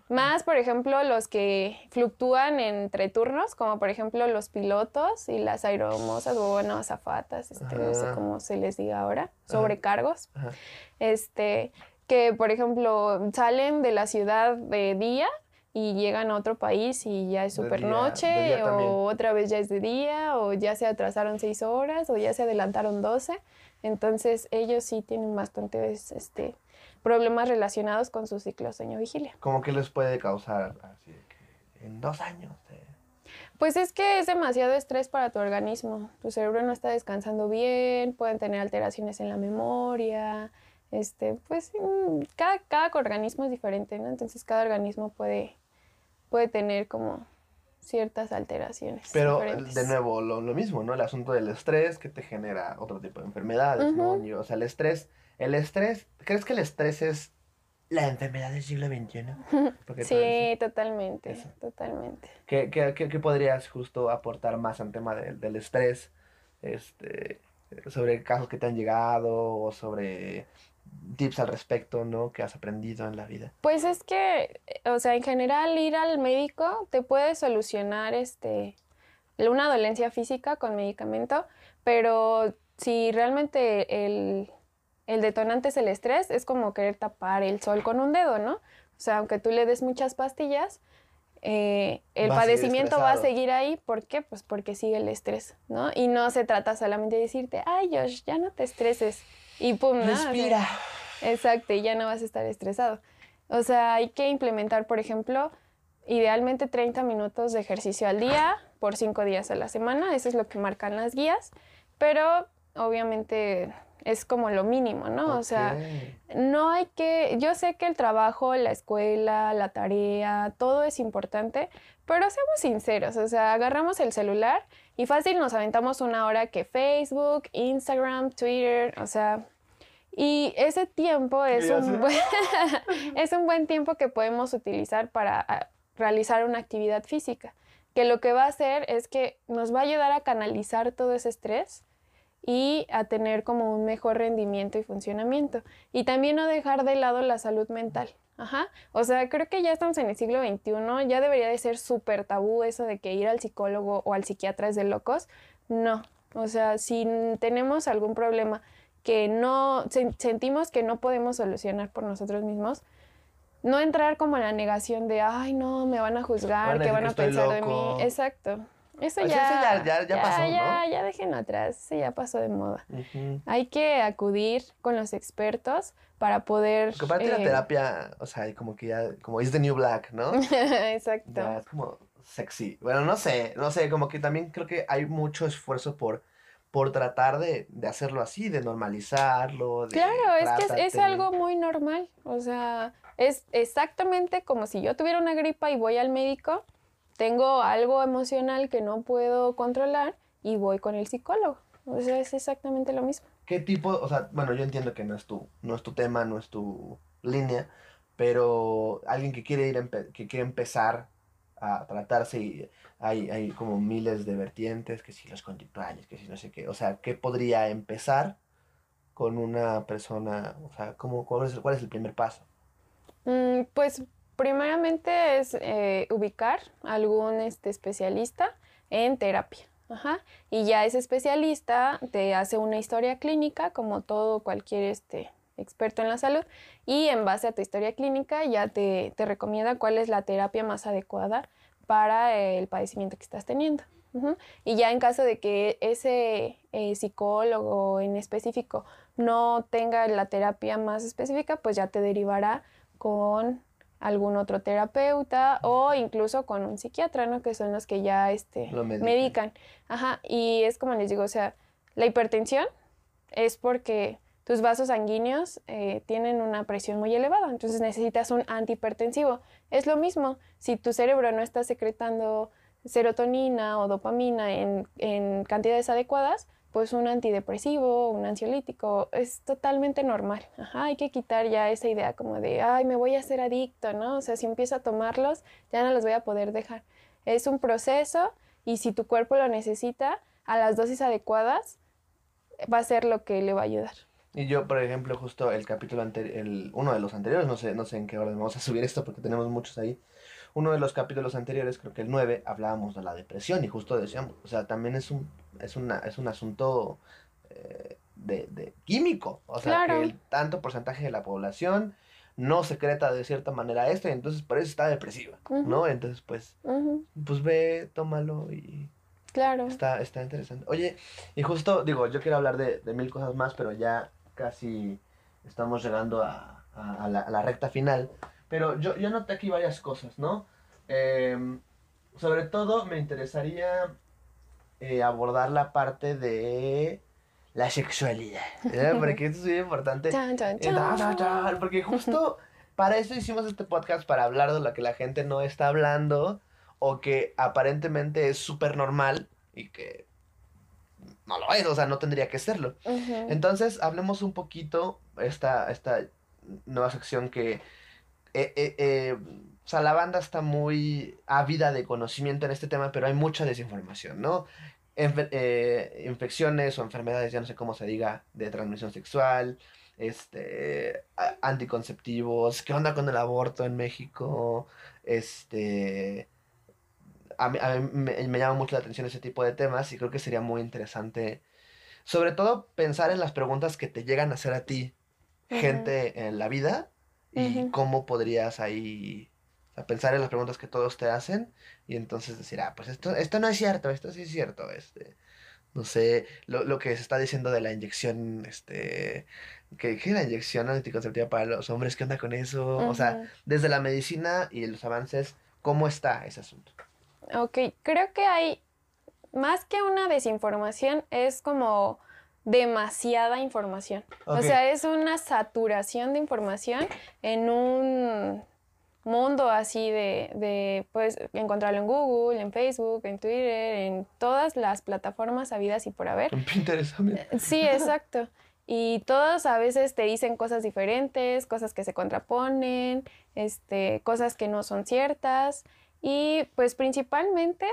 Más, por ejemplo, los que fluctúan entre turnos, como por ejemplo los pilotos y las aeromosas o bueno, azafatas, este, no sé cómo se les diga ahora, sobrecargos. Ajá. Este, que por ejemplo salen de la ciudad de día y llegan a otro país y ya es de noche o otra vez ya es de día o ya se atrasaron seis horas o ya se adelantaron 12. Entonces ellos sí tienen bastantes este, problemas relacionados con su ciclo sueño-vigilia. Como que les puede causar así que en dos años. Pues es que es demasiado estrés para tu organismo. Tu cerebro no está descansando bien, pueden tener alteraciones en la memoria. Este, pues cada, cada organismo es diferente, ¿no? Entonces cada organismo puede, puede tener como ciertas alteraciones. Pero diferentes. de nuevo, lo, lo mismo, ¿no? El asunto del estrés que te genera otro tipo de enfermedades, ¿no? Ujú. Y, o sea, el estrés, el estrés, ¿crees que el estrés es la enfermedad del siglo XXI? Porque Sí, totalmente, Eso. totalmente. ¿Qué, qué, qué- qué podrías justo aportar más al tema del- del estrés? Este, sobre casos que te han llegado o sobre tips al respecto, ¿no? Que has aprendido en la vida. Pues es que, eh, o sea, en general ir al médico te puede solucionar este una dolencia física con medicamento, pero si realmente el, el detonante es el estrés, es como querer tapar el sol con un dedo, ¿no? O sea, aunque tú le des muchas pastillas, eh, el Va padecimiento va a seguir ahí. ¿Por qué? Pues porque sigue el estrés, ¿no? Y no se trata solamente de decirte, ay, Josh, ya no te estreses. Y pum, ¿no? O sea, Respira. Exacto, y ya no vas a estar estresado. O sea, hay que implementar, por ejemplo, idealmente 30 minutos de ejercicio al día por 5 días a la semana. Eso es lo que marcan las guías. Pero obviamente es como lo mínimo, ¿no? O sea, no hay que, yo sé que el trabajo, la escuela, la tarea, todo es importante, pero seamos sinceros, o sea, agarramos el celular y fácil nos aventamos una hora que Facebook, Instagram, Twitter, o sea, y ese tiempo es un, buen, es un buen tiempo que podemos utilizar para ah, realizar una actividad física, que lo que va a hacer es que nos va a ayudar a canalizar todo ese estrés y a tener como un mejor rendimiento y funcionamiento. Y también no dejar de lado la salud mental. Ajá. O sea, creo que ya estamos en el siglo XXI, ya debería de ser súper tabú eso de que ir al psicólogo o al psiquiatra es de locos. No. O sea, si tenemos algún problema que no sen- sentimos que no podemos solucionar por nosotros mismos, no entrar como en la negación de, ay, no, me van a juzgar, Van a ¿qué decir van que a pensar de mí? Exacto. Eso ya, eso ya- ya- ya pasó, ¿no? Ya, ya déjenlo atrás, eso ya pasó de moda. Hay que acudir con los expertos para poder... Porque aparte la eh, terapia, o sea, como que ya, como es the new black, ¿no? Exacto. Ya es como sexy. Bueno, no sé, no sé, como que también creo que hay mucho esfuerzo por, por tratar de, de hacerlo así, de normalizarlo. de Claro, es que es, es algo muy normal. O sea, es exactamente como si yo tuviera una gripa y voy al médico, tengo algo emocional que no puedo controlar y voy con el psicólogo. O sea, es exactamente lo mismo. ¿Qué tipo, o sea, bueno, yo entiendo que no es tu, no es tu tema, no es tu línea, pero alguien que quiere ir, que quiere empezar a tratarse y hay, hay como miles de vertientes, que si los conductuales, que si no sé qué, o sea, ¿qué podría empezar con una persona, o sea, ¿cómo, cuál, es, el- cuál es el primer paso? Mm, pues primeramente es eh, ubicar algún este, especialista en terapia. Y ya ese especialista te hace una historia clínica, como todo cualquier este, experto en la salud, y en base a tu historia clínica ya te, te recomienda cuál es la terapia más adecuada para el padecimiento que estás teniendo. Y ya en caso de que ese eh, psicólogo en específico no tenga la terapia más específica, pues ya te derivará con algún otro terapeuta o incluso con un psiquiatra, ¿no? Que son los que ya este, Lo medican. medican. Ajá, y es como les digo, o sea, la hipertensión es porque tus vasos sanguíneos eh, tienen una presión muy elevada, entonces necesitas un antihipertensivo. Es lo mismo, si tu cerebro no está secretando serotonina o dopamina en, en cantidades adecuadas, pues un antidepresivo, un ansiolítico, es totalmente normal. Ajá, hay que quitar ya esa idea como de, ay, me voy a hacer adicto, ¿no? O sea, si empiezo a tomarlos, ya no los voy a poder dejar. Es un proceso y si tu cuerpo lo necesita a las dosis adecuadas, va a ser lo que le va a ayudar. Y yo, por ejemplo, justo el capítulo anterior, uno de los anteriores, no sé, no sé en qué orden vamos a subir esto porque tenemos muchos ahí. Uno de los capítulos anteriores, creo que el 9, hablábamos de la depresión y justo decíamos, o sea, también es un, es una, es un asunto eh, de, de químico. O sea, Claro. que el tanto porcentaje de la población no secreta de cierta manera esto y entonces por eso está depresiva, ¿no? Entonces, pues, pues ve, tómalo y Claro. está, está interesante. Oye, y justo, digo, yo quiero hablar de, de mil cosas más, pero ya casi estamos llegando a, a- a la, a la recta final. Pero yo, yo noté aquí varias cosas, ¿no? Em, sobre todo me interesaría eh, abordar la parte de la sexualidad, ¿eh? porque esto es muy importante. Chan, chan, Eh, chan. Porque justo para eso hicimos este podcast, para hablar de lo que la gente no está hablando o que aparentemente es súper normal y que no lo es, o sea, no tendría que serlo. Entonces, hablemos un poquito esta, esta nueva sección que... eh, eh, eh, o sea, la banda está muy ávida de conocimiento en este tema, pero hay mucha desinformación, ¿no? Enfe- eh, infecciones o enfermedades, ya no sé cómo se diga, de transmisión sexual, este, anticonceptivos, qué onda con el aborto en México, este, a mí, a mí me, me llama mucho la atención ese tipo de temas y creo que sería muy interesante, sobre todo pensar en las preguntas que te llegan a hacer a ti, gente en la vida, y cómo podrías ahí o sea, pensar en las preguntas que todos te hacen y entonces decir, ah, pues esto, esto no es cierto, esto sí es cierto, este, no sé, lo, lo que se está diciendo de la inyección, este, que, que la inyección anticonceptiva para los hombres, ¿qué onda con eso? O sea, desde la medicina y los avances, ¿cómo está ese asunto? Ok, creo que hay más que una desinformación, es como demasiada información. O sea, es una saturación de información en un mundo así de, de, pues, encontrarlo en Google, en Facebook, en Twitter, en todas las plataformas habidas y por haber. En Pinterest también. Sí, exacto. Y todos a veces te dicen cosas diferentes, cosas que se contraponen, este, cosas que no son ciertas. Y pues principalmente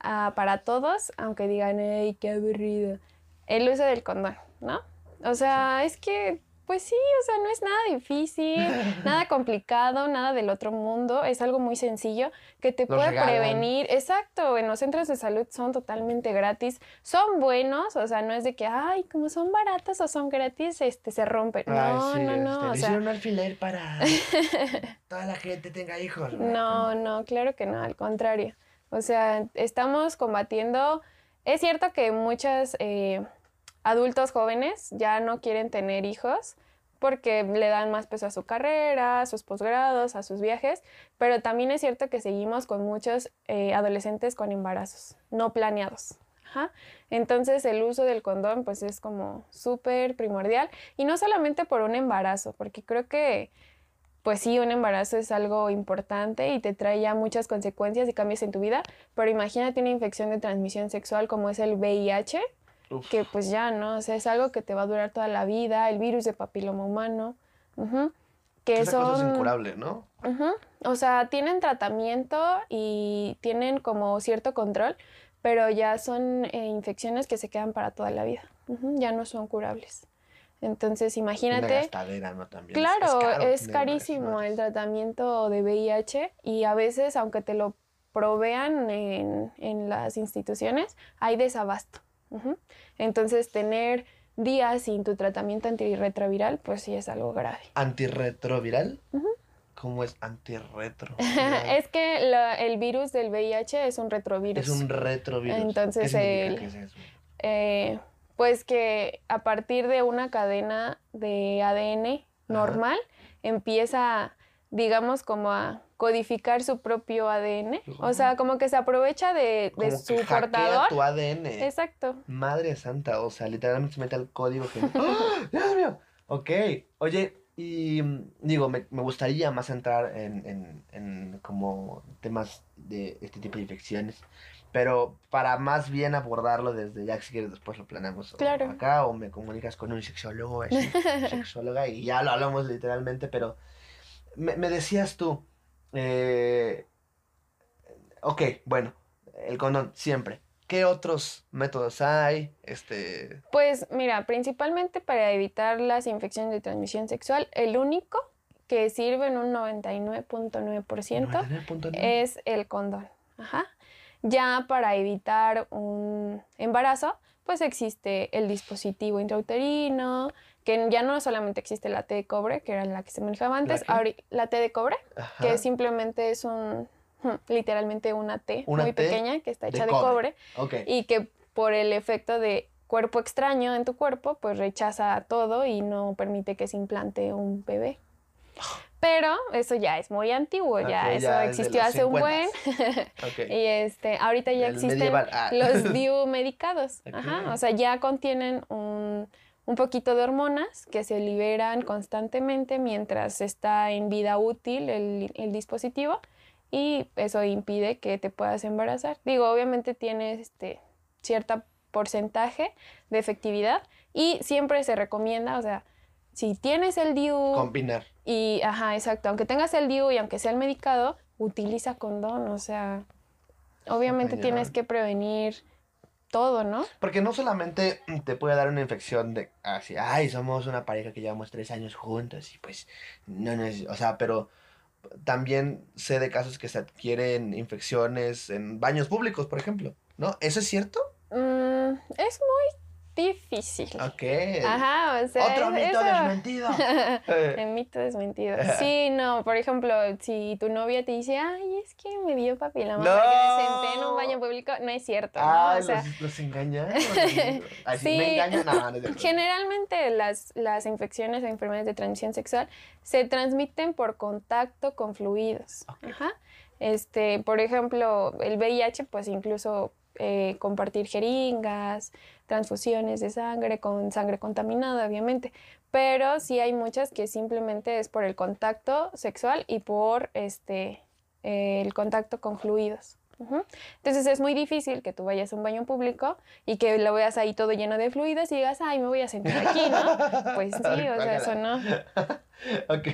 ah, para todos, aunque digan, ¡ay, qué aburrido! El uso del condón, ¿no? O sea, es que, pues sí, o sea, no es nada difícil, nada complicado, nada del otro mundo. Es algo muy sencillo que te Los puede regalan. prevenir. Exacto, en los centros de salud son totalmente gratis. Son buenos, o sea, no es de que, ay, como son baratos o son gratis, este, se rompen. No, Ay, sí, no, no. este, o sea, un alfiler para toda la gente tenga hijos. No, no, claro que no, al contrario. O sea, estamos combatiendo. Es cierto que muchos eh, adultos jóvenes ya no quieren tener hijos porque le dan más peso a su carrera, a sus posgrados, a sus viajes, pero también es cierto que seguimos con muchos eh, adolescentes con embarazos no planeados. Ajá. Entonces el uso del condón pues es como súper primordial y no solamente por un embarazo, porque creo que pues sí, un embarazo es algo importante y te trae ya muchas consecuencias y cambios en tu vida, pero imagínate una infección de transmisión sexual como es el VIH, Uf. que pues ya, ¿no? O sea, es algo que te va a durar toda la vida, el virus de papiloma humano, que Esa cosa es son... incurable, ¿no? O sea, tienen tratamiento y tienen como cierto control, pero ya son eh, infecciones que se quedan para toda la vida. Ya no son curables. Entonces, imagínate... ¿no? También. es- Claro, caro es, carísimo el tratamiento de VIH y a veces, aunque te lo provean en, en las instituciones, hay desabasto. Entonces, tener días sin tu tratamiento antirretroviral, pues sí es algo grave. ¿Antirretroviral? ¿Cómo es antirretro? es que la- el virus del VIH es un retrovirus. Es un retrovirus. Entonces, ¿Qué el- que es eso? Eh, pues que a partir de una cadena de ADN normal empieza, digamos, como a codificar su propio ADN. O sea, como que se aprovecha de, de Como su que portador. tu ADN. Exacto. Madre santa, o sea, literalmente se mete al código que... ¡Ah! ¡Dios mío! Ok, oye, y mm, digo, me, me gustaría más entrar en, en, en como temas de este tipo de infecciones, pero para más bien abordarlo desde ya, si quieres después lo planeamos Claro. acá o me comunicas con un sexólogo, así, sexóloga y ya lo hablamos literalmente, pero me, me decías tú, eh, ok, bueno, el condón, siempre. ¿Qué otros métodos hay? Este, Pues mira, principalmente para evitar las infecciones de transmisión sexual, el único que sirve en un 99.9% 99.9. es el condón. Ajá. Ya para evitar un embarazo, pues existe el dispositivo intrauterino, que ya no solamente existe la T de cobre, que era la que se manejaba antes, ahora la T de cobre, Ajá. que simplemente es un, literalmente una T Una muy T pequeña que está hecha de cobre. cobre Ok. y que por el efecto de cuerpo extraño en tu cuerpo, pues rechaza todo y no permite que se implante un bebé. Pero eso ya es muy antiguo, ya Ok, eso ya es de existió hace un buen. 50s. Ok. y este, ahorita ya Del existen medieval, ah. los DIU medicados. Ok. Ajá, o sea, ya contienen un, un poquito de hormonas que se liberan constantemente mientras está en vida útil el, el dispositivo y eso impide que te puedas embarazar. Digo, obviamente tiene este cierto porcentaje de efectividad y siempre se recomienda, o sea, si tienes el DIU Combinar. Y, ajá, exacto, aunque tengas el DIU y aunque sea el medicado, utiliza condón, o sea, obviamente tienes que prevenir todo, ¿no? Porque no solamente te puede dar una infección de así, ay, somos una pareja que llevamos tres años juntos y pues no es, o sea, pero también sé de casos que se adquieren infecciones en baños públicos, por ejemplo, ¿no? ¿Eso es cierto? Mm, es muy difícil. Ok. Ajá, o sea, Otro es- mito eso- desmentido. Eh, El mito desmentido. Sí, no, por ejemplo, si tu novia te dice, ay, es que me dio papiloma No. porque me senté en un baño público, no es cierto, ¿no? Ay, O sea, los, los engañan. Así, Sí. me engañan. No, no. Generalmente las, las infecciones o enfermedades de transmisión sexual se transmiten por contacto con fluidos. Ajá. Este, por ejemplo, el VIH, pues incluso eh, compartir jeringas, transfusiones de sangre con sangre contaminada, obviamente. Pero sí hay muchas que simplemente es por el contacto sexual y por este, eh, el contacto con fluidos. Entonces es muy difícil que tú vayas a un baño público y que lo veas ahí todo lleno de fluidos y digas, ay, me voy a sentar aquí, ¿no? Pues sí, o sea, eso no. ok.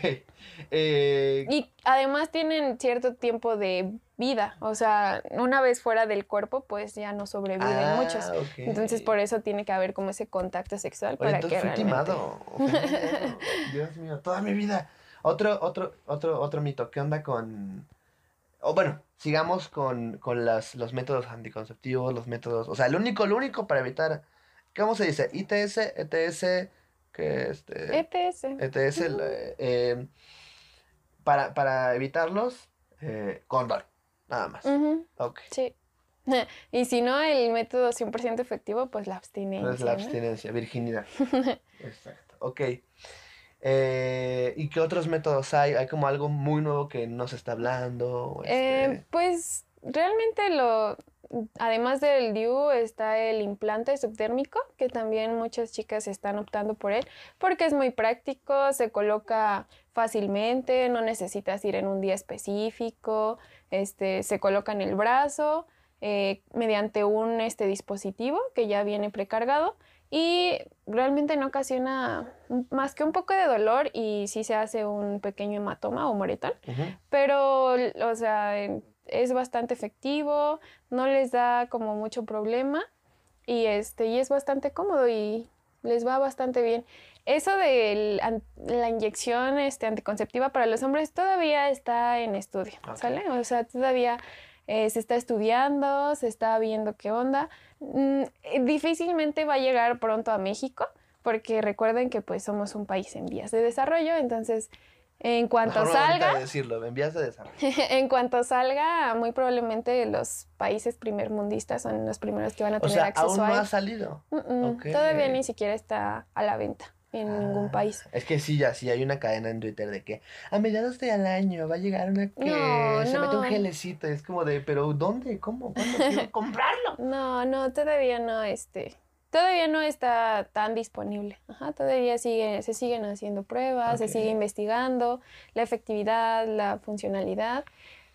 Eh, Y además tienen cierto tiempo de vida, o sea, una vez fuera del cuerpo, pues ya no sobreviven ah, muchos. Entonces por eso tiene que haber como ese contacto sexual Oye, para entonces que fui realmente... timado. Dios mío, toda mi vida. Otro, otro, otro, otro mito. ¿Qué onda con. O bueno, sigamos con, con las, los métodos anticonceptivos, los métodos. O sea, el único, lo único para evitar. ¿Cómo se dice? ITS, ETS, que este. ETS. ETS, eh, eh, para, para evitarlos, eh, condón. Nada más. Ujú, Ok. sí. Y si no, el método 100% efectivo, pues la abstinencia. Es la ¿no? abstinencia, virginidad. Exacto. Ok. Eh, ¿Y qué otros métodos hay? ¿Hay como algo muy nuevo que no se está hablando? Eh, Este, pues realmente lo, además del DIU está el implante subdérmico, que también muchas chicas están optando por él, porque es muy práctico, se coloca fácilmente, no necesitas ir en un día específico, este, se coloca en el brazo eh, mediante un este, dispositivo que ya viene precargado y realmente no ocasiona más que un poco de dolor y sí se hace un pequeño hematoma o moretón pero, o sea, es bastante efectivo, no les da como mucho problema y este y es bastante cómodo y les va bastante bien. Eso de la inyección este, anticonceptiva para los hombres todavía está en estudio. ¿sale? O sea, todavía eh, se está estudiando, se está viendo qué onda. Mm, eh, difícilmente va a llegar pronto a México, porque recuerden que pues somos un país en vías de desarrollo, entonces en cuanto Mejor no salga, decirlo, en vías de desarrollo. en cuanto salga, muy probablemente los países primermundistas son los primeros que van a O tener sea, acceso aún a no él. ha salido. Mm, mm. Todavía ni siquiera está a la venta en ningún Ah, país. Es que sí, ya sí hay una cadena en Twitter de que a mediados de al año va a llegar una que No, se mete un gelecito. Es como de, pero ¿dónde? ¿Cómo? ¿Cuándo quiero comprarlo? No, no, todavía no, este, todavía no está tan disponible. Ajá, todavía sigue, se siguen haciendo pruebas, se sigue investigando la efectividad, la funcionalidad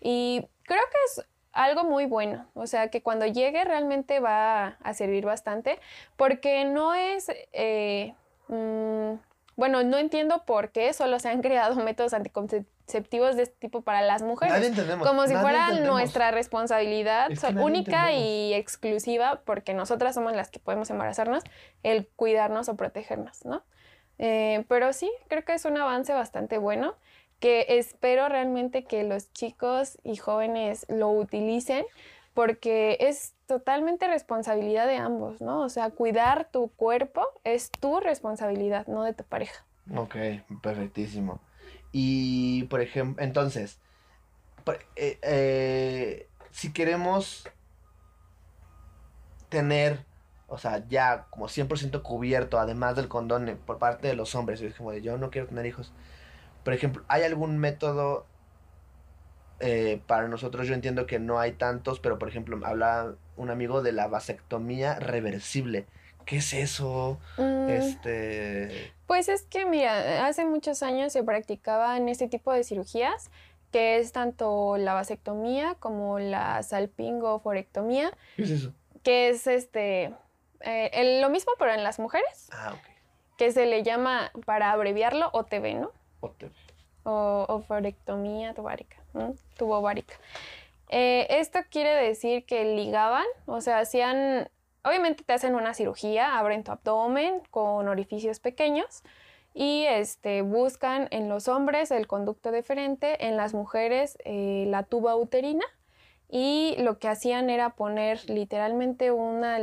y creo que es algo muy bueno, o sea, que cuando llegue realmente va a servir bastante porque no es, eh, mm, bueno, no entiendo por qué solo se han creado métodos anticonceptivos de este tipo para las mujeres Nadie entendemos. como si nadie fuera entendemos. nuestra responsabilidad Es que única entendemos. y exclusiva, porque nosotras somos las que podemos embarazarnos, el cuidarnos o protegernos, ¿no? Eh, pero sí, creo que es un avance bastante bueno, que espero realmente que los chicos y jóvenes lo utilicen, porque es totalmente responsabilidad de ambos, ¿no? O sea, cuidar tu cuerpo es tu responsabilidad, no de tu pareja. Ok, perfectísimo. Y, por ejemplo, entonces, eh, eh, si queremos tener, o sea, ya como 100% cubierto, además del condón eh, por parte de los hombres, es como de yo no quiero tener hijos. Por ejemplo, ¿hay algún método eh, para nosotros? Yo entiendo que no hay tantos, pero por ejemplo, hablaba un amigo de la vasectomía reversible. ¿Qué es eso? Mm, Este... Pues es que, mira, hace muchos años se practicaban este tipo de cirugías, que es tanto la vasectomía como la salpingoforectomía, ¿Qué es eso? que es este eh, el- lo mismo pero en las mujeres, Ah, ok. que se le llama, para abreviarlo, OTB, ¿no? Ote- o ovarectomía tubárica, ¿no? tubovárica. Eh, esto quiere decir que ligaban, o sea, hacían, obviamente te hacen una cirugía, abren tu abdomen con orificios pequeños y este, buscan en los hombres el conducto deferente, en las mujeres eh, la tuba uterina y lo que hacían era poner literalmente una,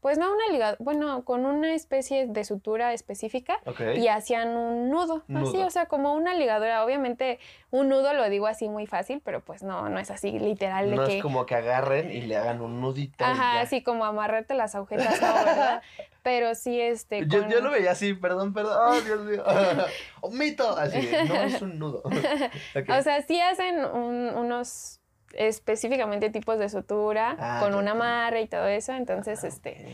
pues no una ligadura, bueno, con una especie de sutura específica y hacían un nudo, así, o sea, como una ligadura. Obviamente, un nudo lo digo así muy fácil, pero pues no, no es así literal de No que. es como que agarren y le hagan un nudito. y Ajá, ya. así como amarrarte las agujetas, no, ¿verdad? Pero sí, este. Yo, con- yo lo veía así, perdón, perdón. Oh, Dios mío. Omito. Así, no es un nudo. O sea, sí hacen un- unos específicamente tipos de sutura Ah, con un amarre y todo eso. Entonces, Ah, este.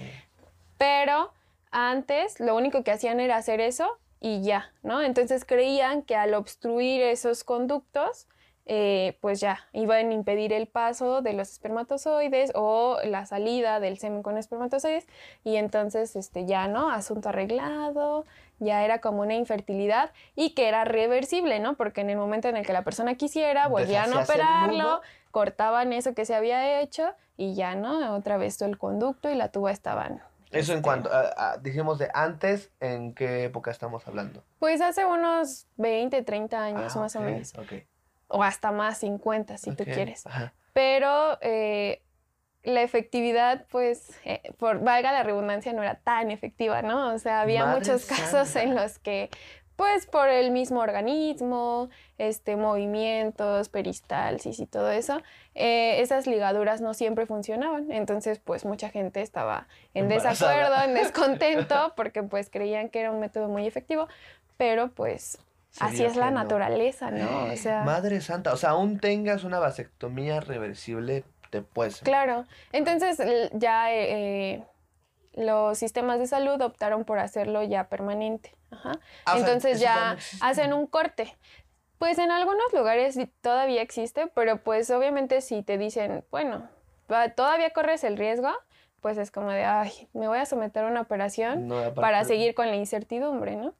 Pero antes lo único que hacían era hacer eso y ya, ¿no? Entonces creían que al obstruir esos conductos, eh, pues ya iban a impedir el paso de los espermatozoides o la salida del semen con espermatozoides y entonces este ya no asunto arreglado ya era como una infertilidad y que era reversible no porque en el momento en el que la persona quisiera volvían a operarlo cortaban eso que se había hecho y ya no otra vez todo el conducto y la tuba estaban Eso en este, cuanto, a- a- dijimos de antes, ¿en qué época estamos hablando? Pues hace unos 20, 30 años Ah, más o menos. ok, O hasta más, 50 si tú quieres. Ajá. Pero eh, la efectividad, pues, eh, por valga la redundancia, no era tan efectiva, ¿no? O sea, había Madre muchos casos en los que, pues, por el mismo organismo, este, movimientos, peristalsis y todo eso, eh, esas ligaduras no siempre funcionaban. Entonces, pues, mucha gente estaba en Embarazada. desacuerdo, en descontento, porque, pues, creían que era un método muy efectivo, pero, pues, así es la no. naturaleza, ¿no? O sea... Madre santa, o sea, aún tengas una vasectomía reversible, te puedes. Claro. Entonces ya eh, eh, los sistemas de salud optaron por hacerlo ya permanente. Ajá. Ah, o sea, Entonces ya hacen un corte. Pues en algunos lugares todavía existe, pero pues obviamente si te dicen, bueno, va- todavía corres el riesgo, pues es como de, ay, me voy a someter a una operación No, para seguir con la incertidumbre, ¿no?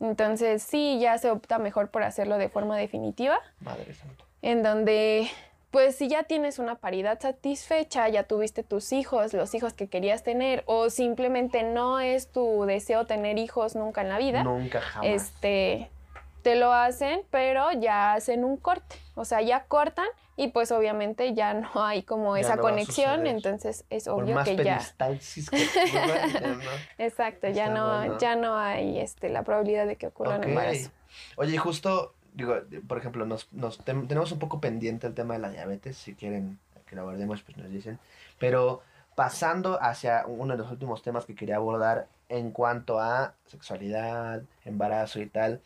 Entonces sí, ya se opta mejor por hacerlo de forma definitiva Madre santa. en donde pues si ya tienes una paridad satisfecha, ya tuviste tus hijos, los hijos que querías tener, o simplemente no es tu deseo tener hijos nunca en la vida, Nunca jamás. este te lo hacen, pero ya hacen un corte, o sea, ya cortan y pues obviamente ya no hay como Ya esa no conexión, entonces es Por obvio más que ya exacto, ya no bueno. ya no hay este la probabilidad de que ocurra Ok. un embarazo. Oye, justo, digo, por ejemplo, nos, nos tenemos un poco pendiente el tema de la diabetes. Si quieren que lo abordemos, pues nos dicen. Pero pasando hacia uno de los últimos temas que quería abordar en cuanto a sexualidad, embarazo y tal,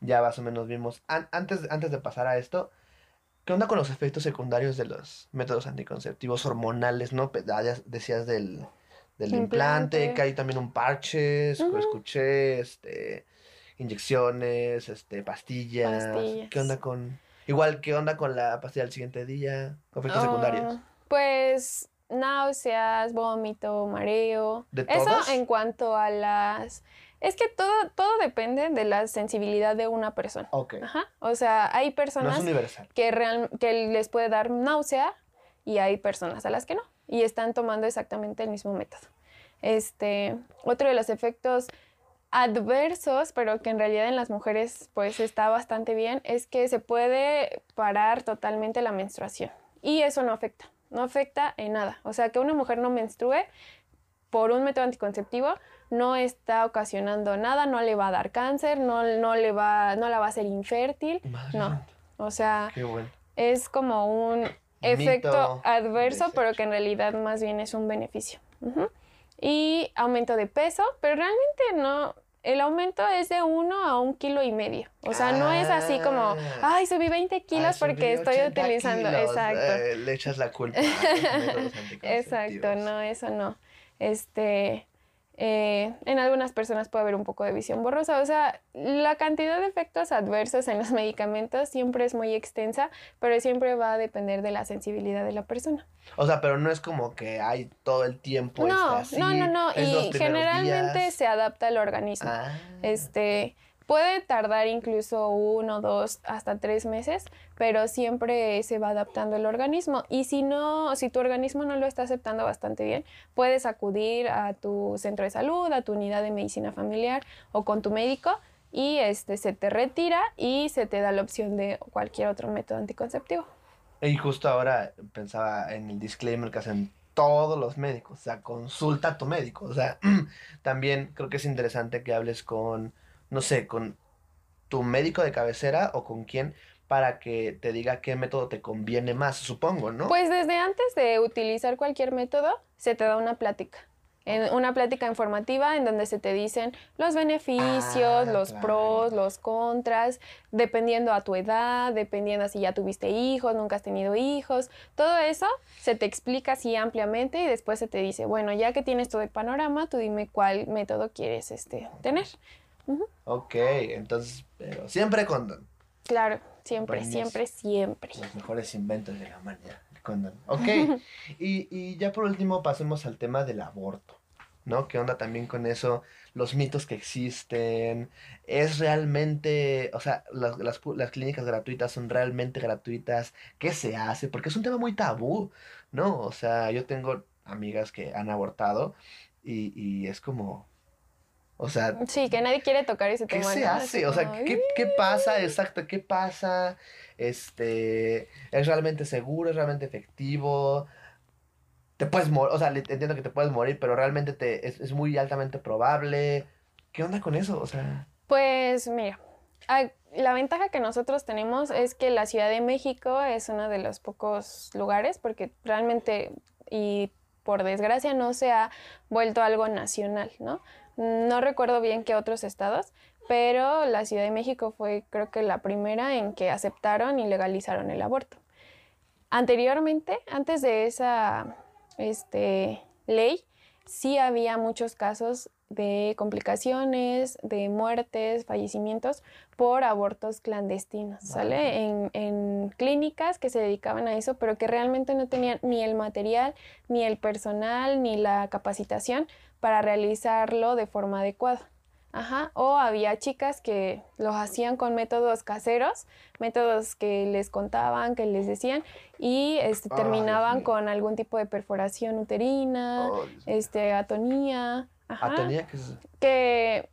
ya más o menos vimos. An- antes, antes de pasar a esto, ¿qué onda con los efectos secundarios de los métodos anticonceptivos hormonales? ¿No? Ah, ya decías del, del implante, Implante. que hay también un parche, Ujú. escuché, este inyecciones, este, pastillas. Pastillas. ¿Qué onda con...? Igual, ¿qué onda con la pastilla del siguiente día? Efectos Ah, secundarios. Pues náuseas, vómito, mareo. ¿De Eso todas? en cuanto a las... Es que todo, todo depende de la sensibilidad de una persona. Ok. Ajá. O sea, hay No personas es que, real- que les puede dar náusea y hay personas a las que no. Y están tomando exactamente el mismo método. Este, otro de los efectos adversos, pero que en realidad en las mujeres pues está bastante bien, es que se puede parar totalmente la menstruación. Y eso no afecta. no afecta en nada. O sea, que una mujer no menstrue por un método anticonceptivo no está ocasionando nada, no le va a dar cáncer, no, no, le va, no la va a hacer infértil. Madre no. santa, O sea, bueno. es como un efecto adverso, pero que en realidad más bien es un beneficio. Y aumento de peso, pero realmente no. El aumento es de uno a un kilo y medio. O sea, no es así como, Ah. ay, subí 20 kilos Ay, porque estoy 80 utilizando. kilos. Exacto. Eh, le echas la culpa a los métodos Exacto, no, eso no. Este, eh, en algunas personas puede haber un poco de visión borrosa. O sea, la cantidad de efectos adversos en los medicamentos siempre es muy extensa, pero siempre va a depender de la sensibilidad de la persona. O sea, pero no es como que hay todo el tiempo. No, este, así, no, no, no. Y generalmente días. se adapta al organismo. Ah. Este, puede tardar incluso uno, dos, hasta tres meses, pero siempre se va adaptando el organismo. Y si no, si tu organismo no lo está aceptando bastante bien, puedes acudir a tu centro de salud, a tu unidad de medicina familiar o con tu médico y este se te retira y se te da la opción de cualquier otro método anticonceptivo. Y justo ahora pensaba en el disclaimer que hacen todos los médicos, o sea, consulta a tu médico, o sea, también creo que es interesante que hables con, no sé, con tu médico de cabecera o con quién para que te diga qué método te conviene más, supongo, ¿no? Pues desde antes de utilizar cualquier método, se te da una plática. En una plática informativa en donde se te dicen los beneficios, Ah, los claro. pros, los contras, dependiendo a tu edad, dependiendo si ya tuviste hijos, nunca has tenido hijos. Todo eso se te explica así ampliamente y después se te dice, bueno, ya que tienes todo el panorama, tú dime cuál método quieres este, tener. Ok, entonces, pero siempre condón. Claro, siempre, siempre, siempre. Los mejores inventos de la humanidad, el condón. Ok, y, y ya por último pasemos al tema del aborto, ¿no? ¿Qué onda también con eso? Los mitos que existen. ¿Es realmente, o sea, las, las, las clínicas gratuitas son realmente gratuitas? ¿Qué se hace? Porque es un tema muy tabú, ¿no? O sea, yo tengo amigas que han abortado y, y es como, o sea, Sí, que nadie quiere tocar ese ¿Qué tema. se ¿no? hace? O sea, como, ¿qué, qué pasa? Exacto, ¿qué pasa? Este, ¿es realmente seguro? ¿Es realmente efectivo? Te puedes morir, o sea, entiendo que te puedes morir, pero realmente te, es, es muy altamente probable. ¿Qué onda con eso? O sea, Pues mira, ah, la ventaja que nosotros tenemos es que la Ciudad de México es uno de los pocos lugares, porque realmente y por desgracia no se ha vuelto algo nacional, ¿no? No recuerdo bien qué otros estados, pero la Ciudad de México fue creo que la primera en que aceptaron y legalizaron el aborto. Anteriormente, antes de esa este, ley, sí había muchos casos de complicaciones, de muertes, fallecimientos por abortos clandestinos, ¿sale? En clínicas que se dedicaban a eso, pero que realmente no tenían ni el material, ni el personal, ni la capacitación para realizarlo de forma adecuada. Ajá, o había chicas que los hacían con métodos caseros, métodos que les contaban, que les decían, y este, terminaban con algún tipo de perforación uterina, oh, este, atonía. Ajá, Atonía, ¿qué es eso? que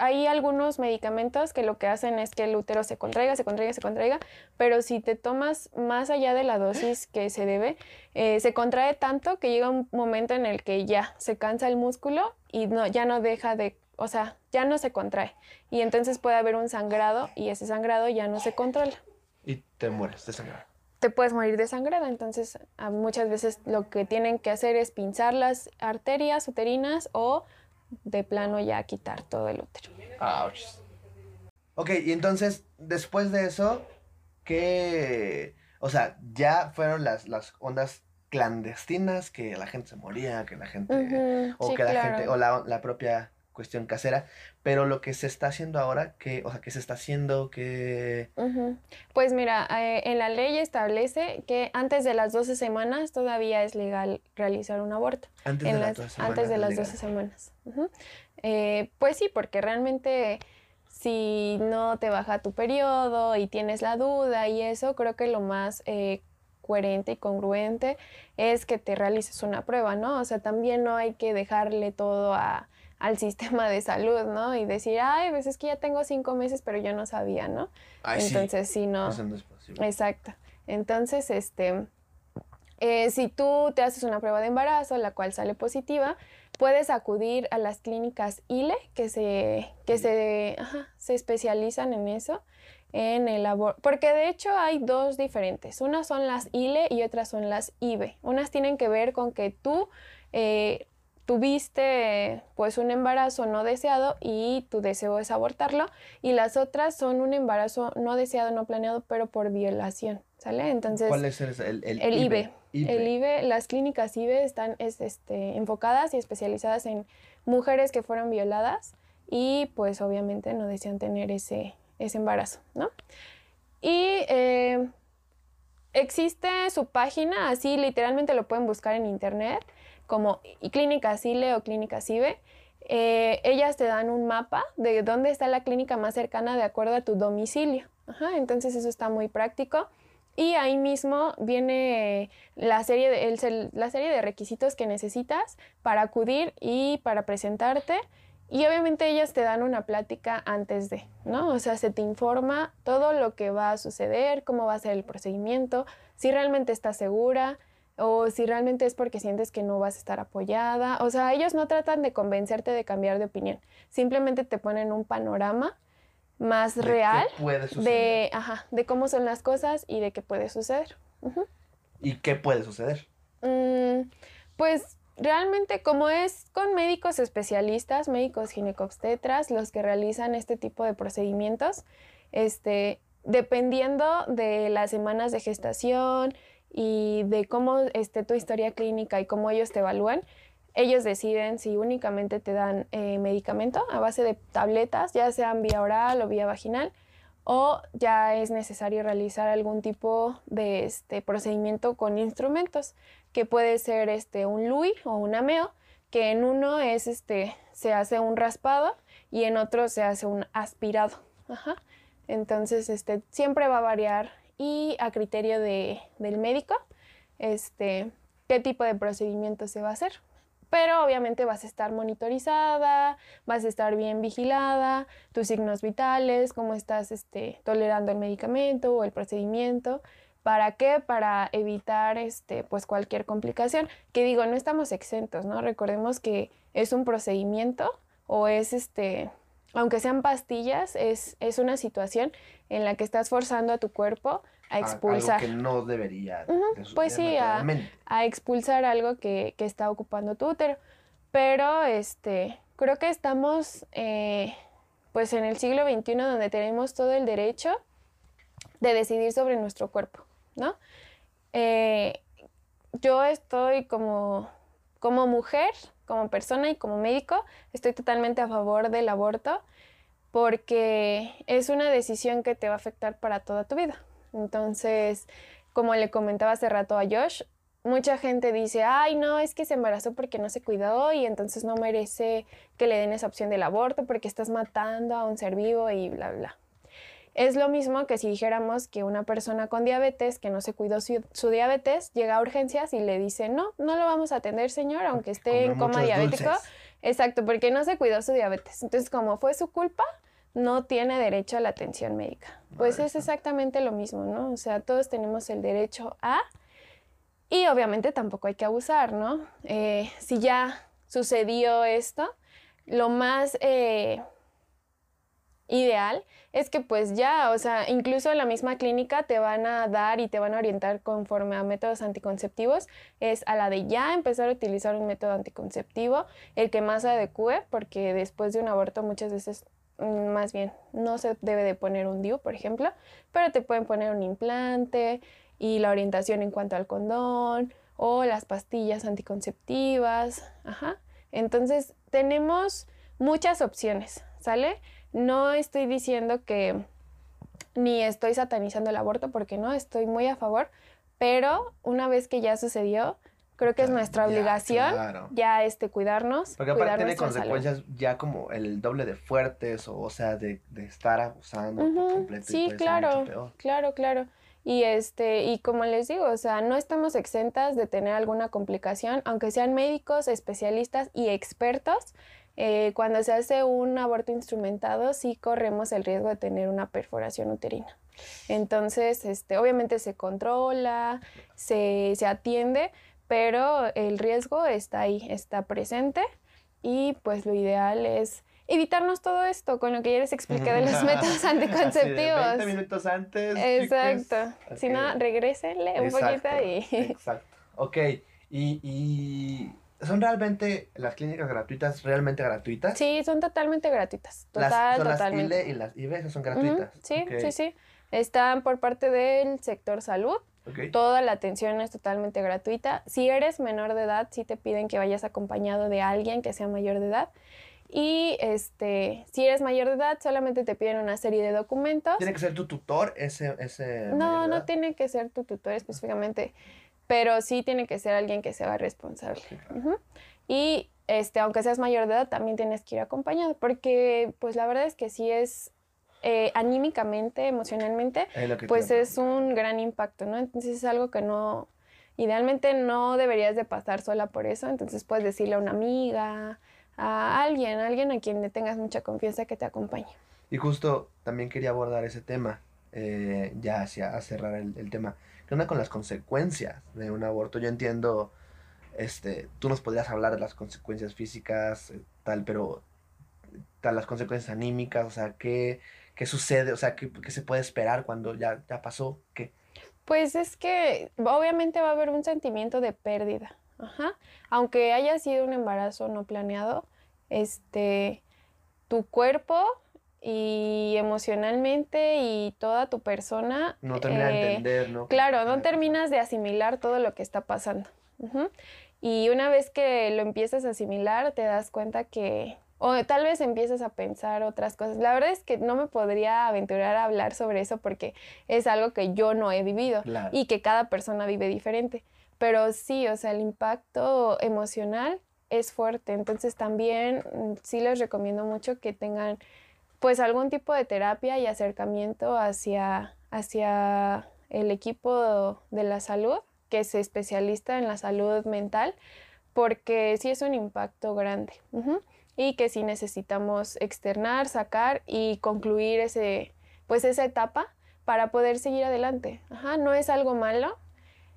hay algunos medicamentos que lo que hacen es que el útero se contraiga, se contraiga, se contraiga, pero si te tomas más allá de la dosis que se debe, eh, se contrae tanto que llega un momento en el que ya se cansa el músculo y no, ya no deja de, o sea, ya no se contrae. Y entonces puede haber un sangrado y ese sangrado ya no se controla. Y te mueres de sangre. Te puedes morir desangrada, entonces a muchas veces lo que tienen que hacer es pinzar las arterias uterinas o de plano ya quitar todo el útero. Ouch. Ok, y entonces, después de eso, ¿qué? O sea, ya fueron las, las ondas clandestinas, que la gente se moría, que la gente... O sí, que la claro. gente, o la, la propia cuestión casera, pero lo que se está haciendo ahora, que, o sea, que se está haciendo, que... Pues mira, eh, en la ley establece que antes de las 12 semanas todavía es legal realizar un aborto. Antes En de las- las 12 semanas antes de las legal. 12 semanas. Eh, pues sí, porque realmente si no te baja tu periodo y tienes la duda y eso, creo que lo más eh, coherente y congruente es que te realices una prueba, ¿no? O sea, también no hay que dejarle todo a- al sistema de salud, ¿no? Y decir, ay, pues es que ya tengo cinco meses, pero yo no sabía, ¿no? Ay, sí, Entonces, sí, no. eso no es posible. Exacto. Entonces, este, eh, si tú te haces una prueba de embarazo, la cual sale positiva, puedes acudir a las clínicas ILE, que se, que se, ajá, se especializan en eso, en el aborto. Porque de hecho hay dos diferentes. Unas son las ILE y otras son las IBE. Unas tienen que ver con que tú eh, tuviste pues un embarazo no deseado y tu deseo es abortarlo. Y las otras son un embarazo no deseado, no planeado, pero por violación. ¿Sale? Entonces. ¿Cuál es el, el, el IBE? El IBE, las clínicas IBE están es, este, enfocadas y especializadas en mujeres que fueron violadas y pues obviamente no desean tener ese, ese embarazo, ¿no? Y eh, existe su página, así literalmente lo pueden buscar en internet, como Clínicas ILE o Clínicas IBE. Eh, ellas te dan un mapa de dónde está la clínica más cercana de acuerdo a tu domicilio. Entonces eso está muy práctico. Y ahí mismo viene la serie, de, la serie de requisitos que necesitas para acudir y para presentarte. Y obviamente ellas te dan una plática antes de, ¿no? O sea, se te informa todo lo que va a suceder, cómo va a ser el procedimiento, si realmente estás segura o si realmente es porque sientes que no vas a estar apoyada. O sea, ellos no tratan de convencerte de cambiar de opinión, simplemente te ponen un panorama más real de, ajá, de cómo son las cosas y de qué puede suceder. ¿Y qué puede suceder? Mm, pues realmente como es con médicos especialistas, médicos ginecobstetras, los que realizan este tipo de procedimientos, este, dependiendo de las semanas de gestación y de cómo esté tu historia clínica y cómo ellos te evalúan, ellos deciden si únicamente te dan eh, medicamento a base de tabletas, ya sean vía oral o vía vaginal, o ya es necesario realizar algún tipo de este, procedimiento con instrumentos, que puede ser este, un LUI o un AMEO, que en uno es este, se hace un raspado y en otro se hace un aspirado. Entonces, este, siempre va a variar y a criterio de, del médico este, qué tipo de procedimiento se va a hacer pero obviamente vas a estar monitorizada, vas a estar bien vigilada, tus signos vitales, cómo estás este, tolerando el medicamento o el procedimiento. ¿Para qué? Para evitar este, pues cualquier complicación. Que digo, no estamos exentos, ¿no? Recordemos que es un procedimiento o es este, aunque sean pastillas, es, es una situación en la que estás forzando a tu cuerpo a expulsar. Algo que no debería. pues sí, a, expulsar algo que, está ocupando tu útero. Pero este, creo que estamos eh, pues en el siglo XXI donde tenemos todo el derecho de decidir sobre nuestro cuerpo, ¿no? Eh, yo estoy como, como mujer, como persona y como médico, estoy totalmente a favor del aborto porque es una decisión que te va a afectar para toda tu vida. Entonces, como le comentaba hace rato a Josh, mucha gente dice, ay, no, es que se embarazó porque no se cuidó y entonces no merece que le den esa opción del aborto porque estás matando a un ser vivo y bla, bla. Es lo mismo que si dijéramos que una persona con diabetes que no se cuidó su, diabetes llega a urgencias y le dice, no, no lo vamos a atender, señor, aunque esté en coma diabético. Exacto, porque no se cuidó su diabetes. Entonces, como fue su culpa, no tiene derecho a la atención médica. Pues es exactamente lo mismo, ¿no? O sea, todos tenemos el derecho a... Y obviamente tampoco hay que abusar, ¿no? Eh, si ya sucedió esto, lo más eh, ideal es que pues ya, o sea, incluso en la misma clínica te van a dar y te van a orientar conforme a métodos anticonceptivos, es a la de ya empezar a utilizar un método anticonceptivo, el que más adecue, porque después de un aborto muchas veces Mm, más bien, no se debe de poner un DIU, por ejemplo, pero te pueden poner un implante y la orientación en cuanto al condón o las pastillas anticonceptivas, ajá. Entonces, tenemos muchas opciones, ¿sale? No estoy diciendo que ni estoy satanizando el aborto porque no, estoy muy a favor, pero una vez que ya sucedió, creo que es nuestra obligación ya, este cuidarnos. Porque aparte tiene consecuencias ya como el doble de fuertes o, o sea, de, estar abusando por completo. Sí, claro, claro, claro. Y este, y como les digo, o sea, no estamos exentas de tener alguna complicación, aunque sean médicos, especialistas y expertos. Eh, cuando se hace un aborto instrumentado, sí corremos el riesgo de tener una perforación uterina. Entonces, este, obviamente se controla, se, se atiende, pero el riesgo está ahí, está presente y pues lo ideal es evitarnos todo esto con lo que ya les expliqué de los métodos anticonceptivos. 20 minutos antes. Exacto. chicos. Si no, regrésenle un Exacto, poquito y... Exacto. Ok. Y, y son realmente las clínicas gratuitas, realmente gratuitas. Sí, son totalmente gratuitas. Las, Total, son totalmente. las ILE y las IBE, son gratuitas. Sí, sí, sí. Están por parte del sector salud. Toda la atención es totalmente gratuita. Si eres menor de edad, sí te piden que vayas acompañado de alguien que sea mayor de edad. Y este, si eres mayor de edad, solamente te piden una serie de documentos. ¿Tiene que ser tu tutor ese, ese No, no tiene que ser tu tutor específicamente, pero sí tiene que ser alguien que sea responsable. Sí, claro. Ujú. Y este, aunque seas mayor de edad, también tienes que ir acompañado, porque pues la verdad es que sí es eh, anímicamente, emocionalmente, Es te pues es un gran impacto, ¿no? Entonces es algo que no, idealmente no deberías de pasar sola por eso, entonces puedes decirle a una amiga, a alguien, a alguien a quien le tengas mucha confianza que te acompañe. Y justo también quería abordar ese tema, eh, ya hacia a cerrar el, el tema. ¿Qué onda con las consecuencias de un aborto? Yo entiendo, este, tú nos podrías hablar de las consecuencias físicas, eh, tal, pero tal, las consecuencias anímicas, o sea, ¿qué, qué sucede? O sea, ¿qué, qué se puede esperar cuando ya, ya pasó? ¿Qué? Pues es que obviamente va a haber un sentimiento de pérdida. Ajá. Aunque haya sido un embarazo no planeado, este, tu cuerpo y emocionalmente y toda tu persona. No termina de eh, entender, ¿no? Claro, ¿Qué no terminas de asimilar todo lo que está pasando. Ujú. Y una vez que lo empiezas a asimilar, te das cuenta que, o tal vez empiezas a pensar otras cosas. La verdad es que no me podría aventurar a hablar sobre eso porque es algo que yo no he vivido Claro. y que cada persona vive diferente. Pero sí, o sea, el impacto emocional es fuerte. Entonces también mm, sí les recomiendo mucho que tengan pues algún tipo de terapia y acercamiento hacia, hacia el equipo de la salud que se especialista en la salud mental porque sí es un impacto grande y que sí necesitamos externar, sacar y concluir ese, pues esa etapa para poder seguir adelante. Ajá, no es algo malo,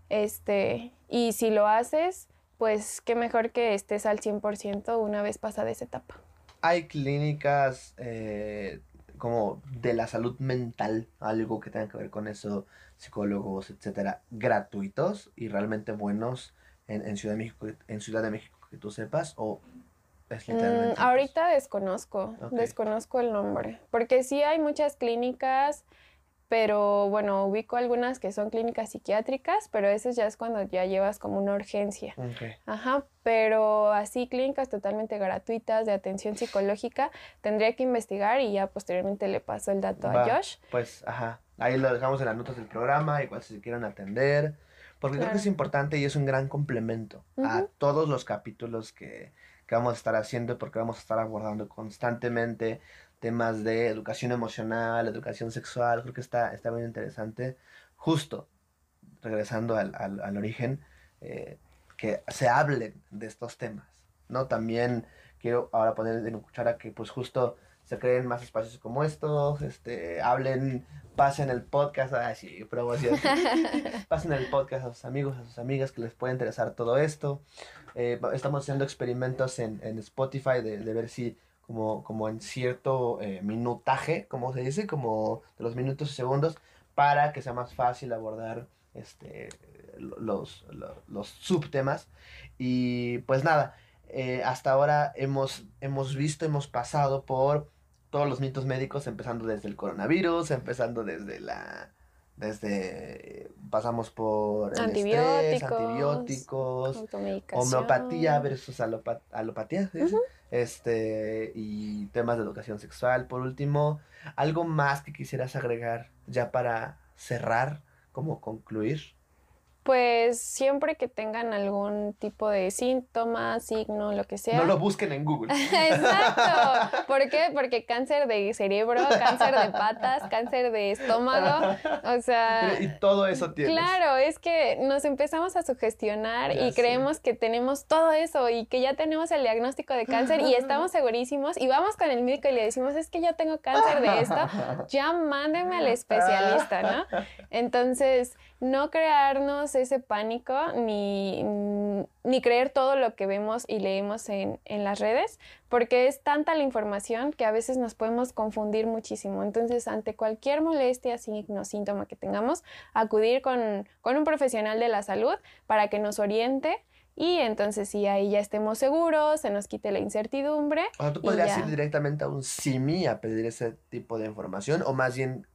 este, y si lo haces, pues qué mejor que estés al 100% una vez pasada esa etapa. Hay clínicas eh, como de la salud mental, algo que tenga que ver con eso, psicólogos, etcétera, gratuitos y realmente buenos en, en Ciudad de México, en Ciudad de México que tú sepas, o es Mm, literalmente. ahorita desconozco, desconozco el nombre, porque sí hay muchas clínicas, pero bueno, ubico algunas que son clínicas psiquiátricas, pero eso ya es cuando ya llevas como una urgencia. Ajá, pero así clínicas totalmente gratuitas de atención psicológica, tendría que investigar y ya posteriormente le paso el dato Va, a Josh. Pues, ajá, ahí lo dejamos en las notas del programa, igual si se quieren atender, porque creo que es importante y es un gran complemento a todos los capítulos que, que vamos a estar haciendo, porque vamos a estar abordando constantemente temas de educación emocional, educación sexual, creo que está, está bien interesante. Justo, regresando al, al, al origen, eh, que se hablen de estos temas, ¿no? También quiero ahora poner en cuchara que pues justo se creen más espacios como estos, este, hablen, pasen el podcast, así, promoción, pasen el podcast a sus amigos, a sus amigas que les puede interesar todo esto. Eh, estamos haciendo experimentos en, en Spotify de, de ver si como, como en cierto eh, minutaje, como se dice, como de los minutos y segundos, para que sea más fácil abordar este, lo- los, lo- los subtemas. Y pues nada, eh, hasta ahora hemos, hemos visto, hemos pasado por todos los mitos médicos, empezando desde el coronavirus, empezando desde la... Desde... Pasamos por el estrés, Antibióticos, antibióticos, Automedicación. homeopatía versus alopa- alopatía, ¿sí? este, y temas de educación sexual. Por último, algo más que quisieras agregar ya para cerrar, como concluir. Pues siempre que tengan algún tipo de síntoma, signo, lo que sea. No lo busquen en Google. Exacto. ¿Por qué? Porque cáncer de cerebro, cáncer de patas, cáncer de estómago, o sea... y todo eso tienes. Claro, es que nos empezamos a sugestionar Ya y creemos que tenemos todo eso y que ya tenemos el diagnóstico de cáncer y estamos segurísimos y vamos con el médico y le decimos, es que yo tengo cáncer de esto, ya mándeme al especialista, ¿no? Entonces, no crearnos ese pánico ni, ni creer todo lo que vemos y leemos en, en las redes, porque es tanta la información que a veces nos podemos confundir muchísimo. Entonces, ante cualquier molestia, signo, síntoma que tengamos, acudir con, con un profesional de la salud para que nos oriente y entonces sí, ahí ya estemos seguros, se nos quite la incertidumbre. O sea, tú podrías ya. ir directamente a un CIMI a pedir ese tipo de información, o más bien,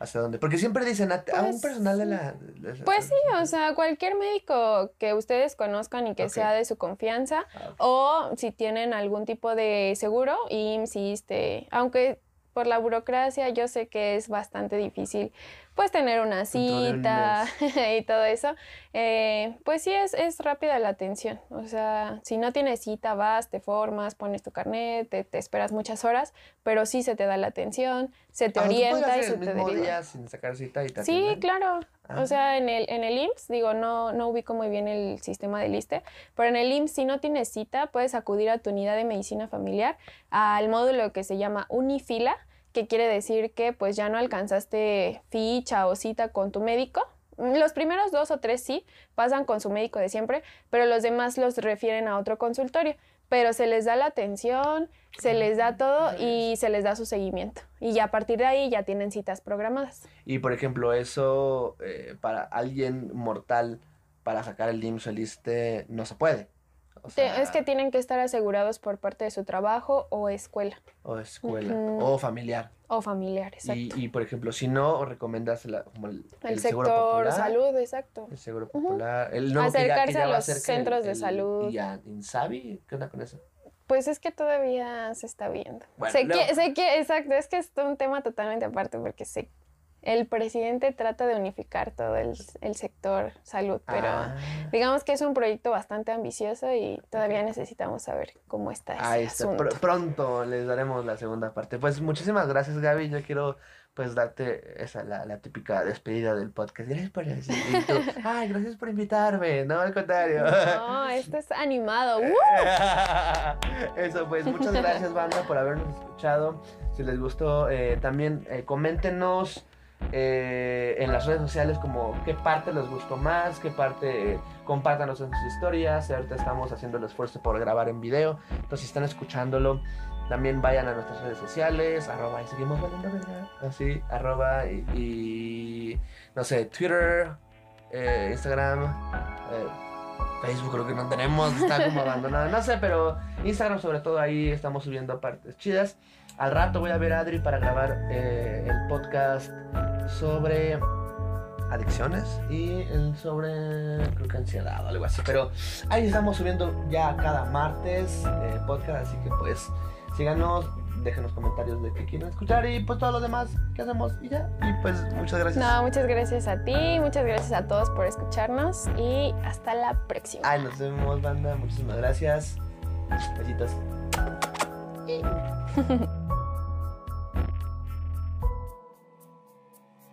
¿hacia dónde? Porque siempre dicen a, a un Pues, personal de la... de la- Pues sí, o sea, cualquier médico que ustedes conozcan y que sea de su confianza, Ah, o si tienen algún tipo de seguro, IMSS, ISSSTE, aunque por la burocracia yo sé que es bastante difícil pues tener una de cita y todo eso, eh, pues sí es, es rápida la atención, o sea, si no tienes cita vas, te formas, pones tu carnet, te, te esperas muchas horas, pero sí se te da la atención, se te Ah, ¿tú podrías orienta y se el te mismo deriva. día sin sacar cita y te Sí, atienden? claro. Ah. O sea, en el, en el IMSS, digo, no, no ubico muy bien el sistema del ISSSTE, pero en el IMSS, si no tienes cita, puedes acudir a tu unidad de medicina familiar al módulo que se llama Unifila, que quiere decir que pues ya no alcanzaste ficha o cita con tu médico. Los primeros dos o tres sí pasan con su médico de siempre, pero los demás los refieren a otro consultorio. Pero se les da la atención, se les da todo y se les da su seguimiento. Y ya a partir de ahí ya tienen citas programadas. Y por ejemplo, eso eh, para alguien mortal, para sacar el IMSS o el ISSSTE, no se puede. O Te- sea, es que tienen que estar asegurados por parte de su trabajo o escuela O escuela, o familiar. o familiar, exacto. Y, y, por ejemplo, si no, recomendas la- como el, el, sector popular. salud, exacto. El seguro popular. El nuevo que ya- que Acercarse ya a los centros de salud. Y a Insabi, ¿qué onda con eso? Pues es que todavía se está viendo. Bueno, sé, que, sé que, exacto, es que es un tema totalmente aparte porque sé, el presidente trata de unificar todo el, el sector salud, pero Ah, digamos que es un proyecto bastante ambicioso y todavía necesitamos saber cómo está ese ahí está. asunto. Pr- pronto les daremos la segunda parte. Pues muchísimas gracias, Gaby. Yo quiero pues darte esa la, la típica despedida del podcast. Gracias por tú, Ay, gracias por invitarme. No, al contrario. No, esto es animado. ¡Uh! Eso pues, muchas gracias banda por habernos escuchado. Si les gustó, eh, también eh, coméntenos eh, en las redes sociales como qué parte les gustó más, qué parte eh, compártanos en sus historias. Ahorita estamos haciendo el esfuerzo por grabar en video. Entonces si están escuchándolo, también vayan a nuestras redes sociales, arroba y seguimos valiendo. Así, arroba y, y, no sé, Twitter, eh, Instagram, eh, Facebook creo que no tenemos, está como abandonado, no sé, pero Instagram sobre todo ahí estamos subiendo partes chidas. Al rato voy a ver a Adri para grabar eh, el podcast sobre adicciones y el sobre creo que ansiedad o algo así. Pero ahí estamos subiendo ya cada martes eh, podcast, así que pues síganos, déjenos comentarios de qué quieren escuchar y pues todo lo demás que hacemos y ya. Y pues muchas gracias. No, muchas gracias a ti, muchas gracias a todos por escucharnos y hasta la próxima. Ay, nos vemos, banda. Muchísimas gracias. Besitos.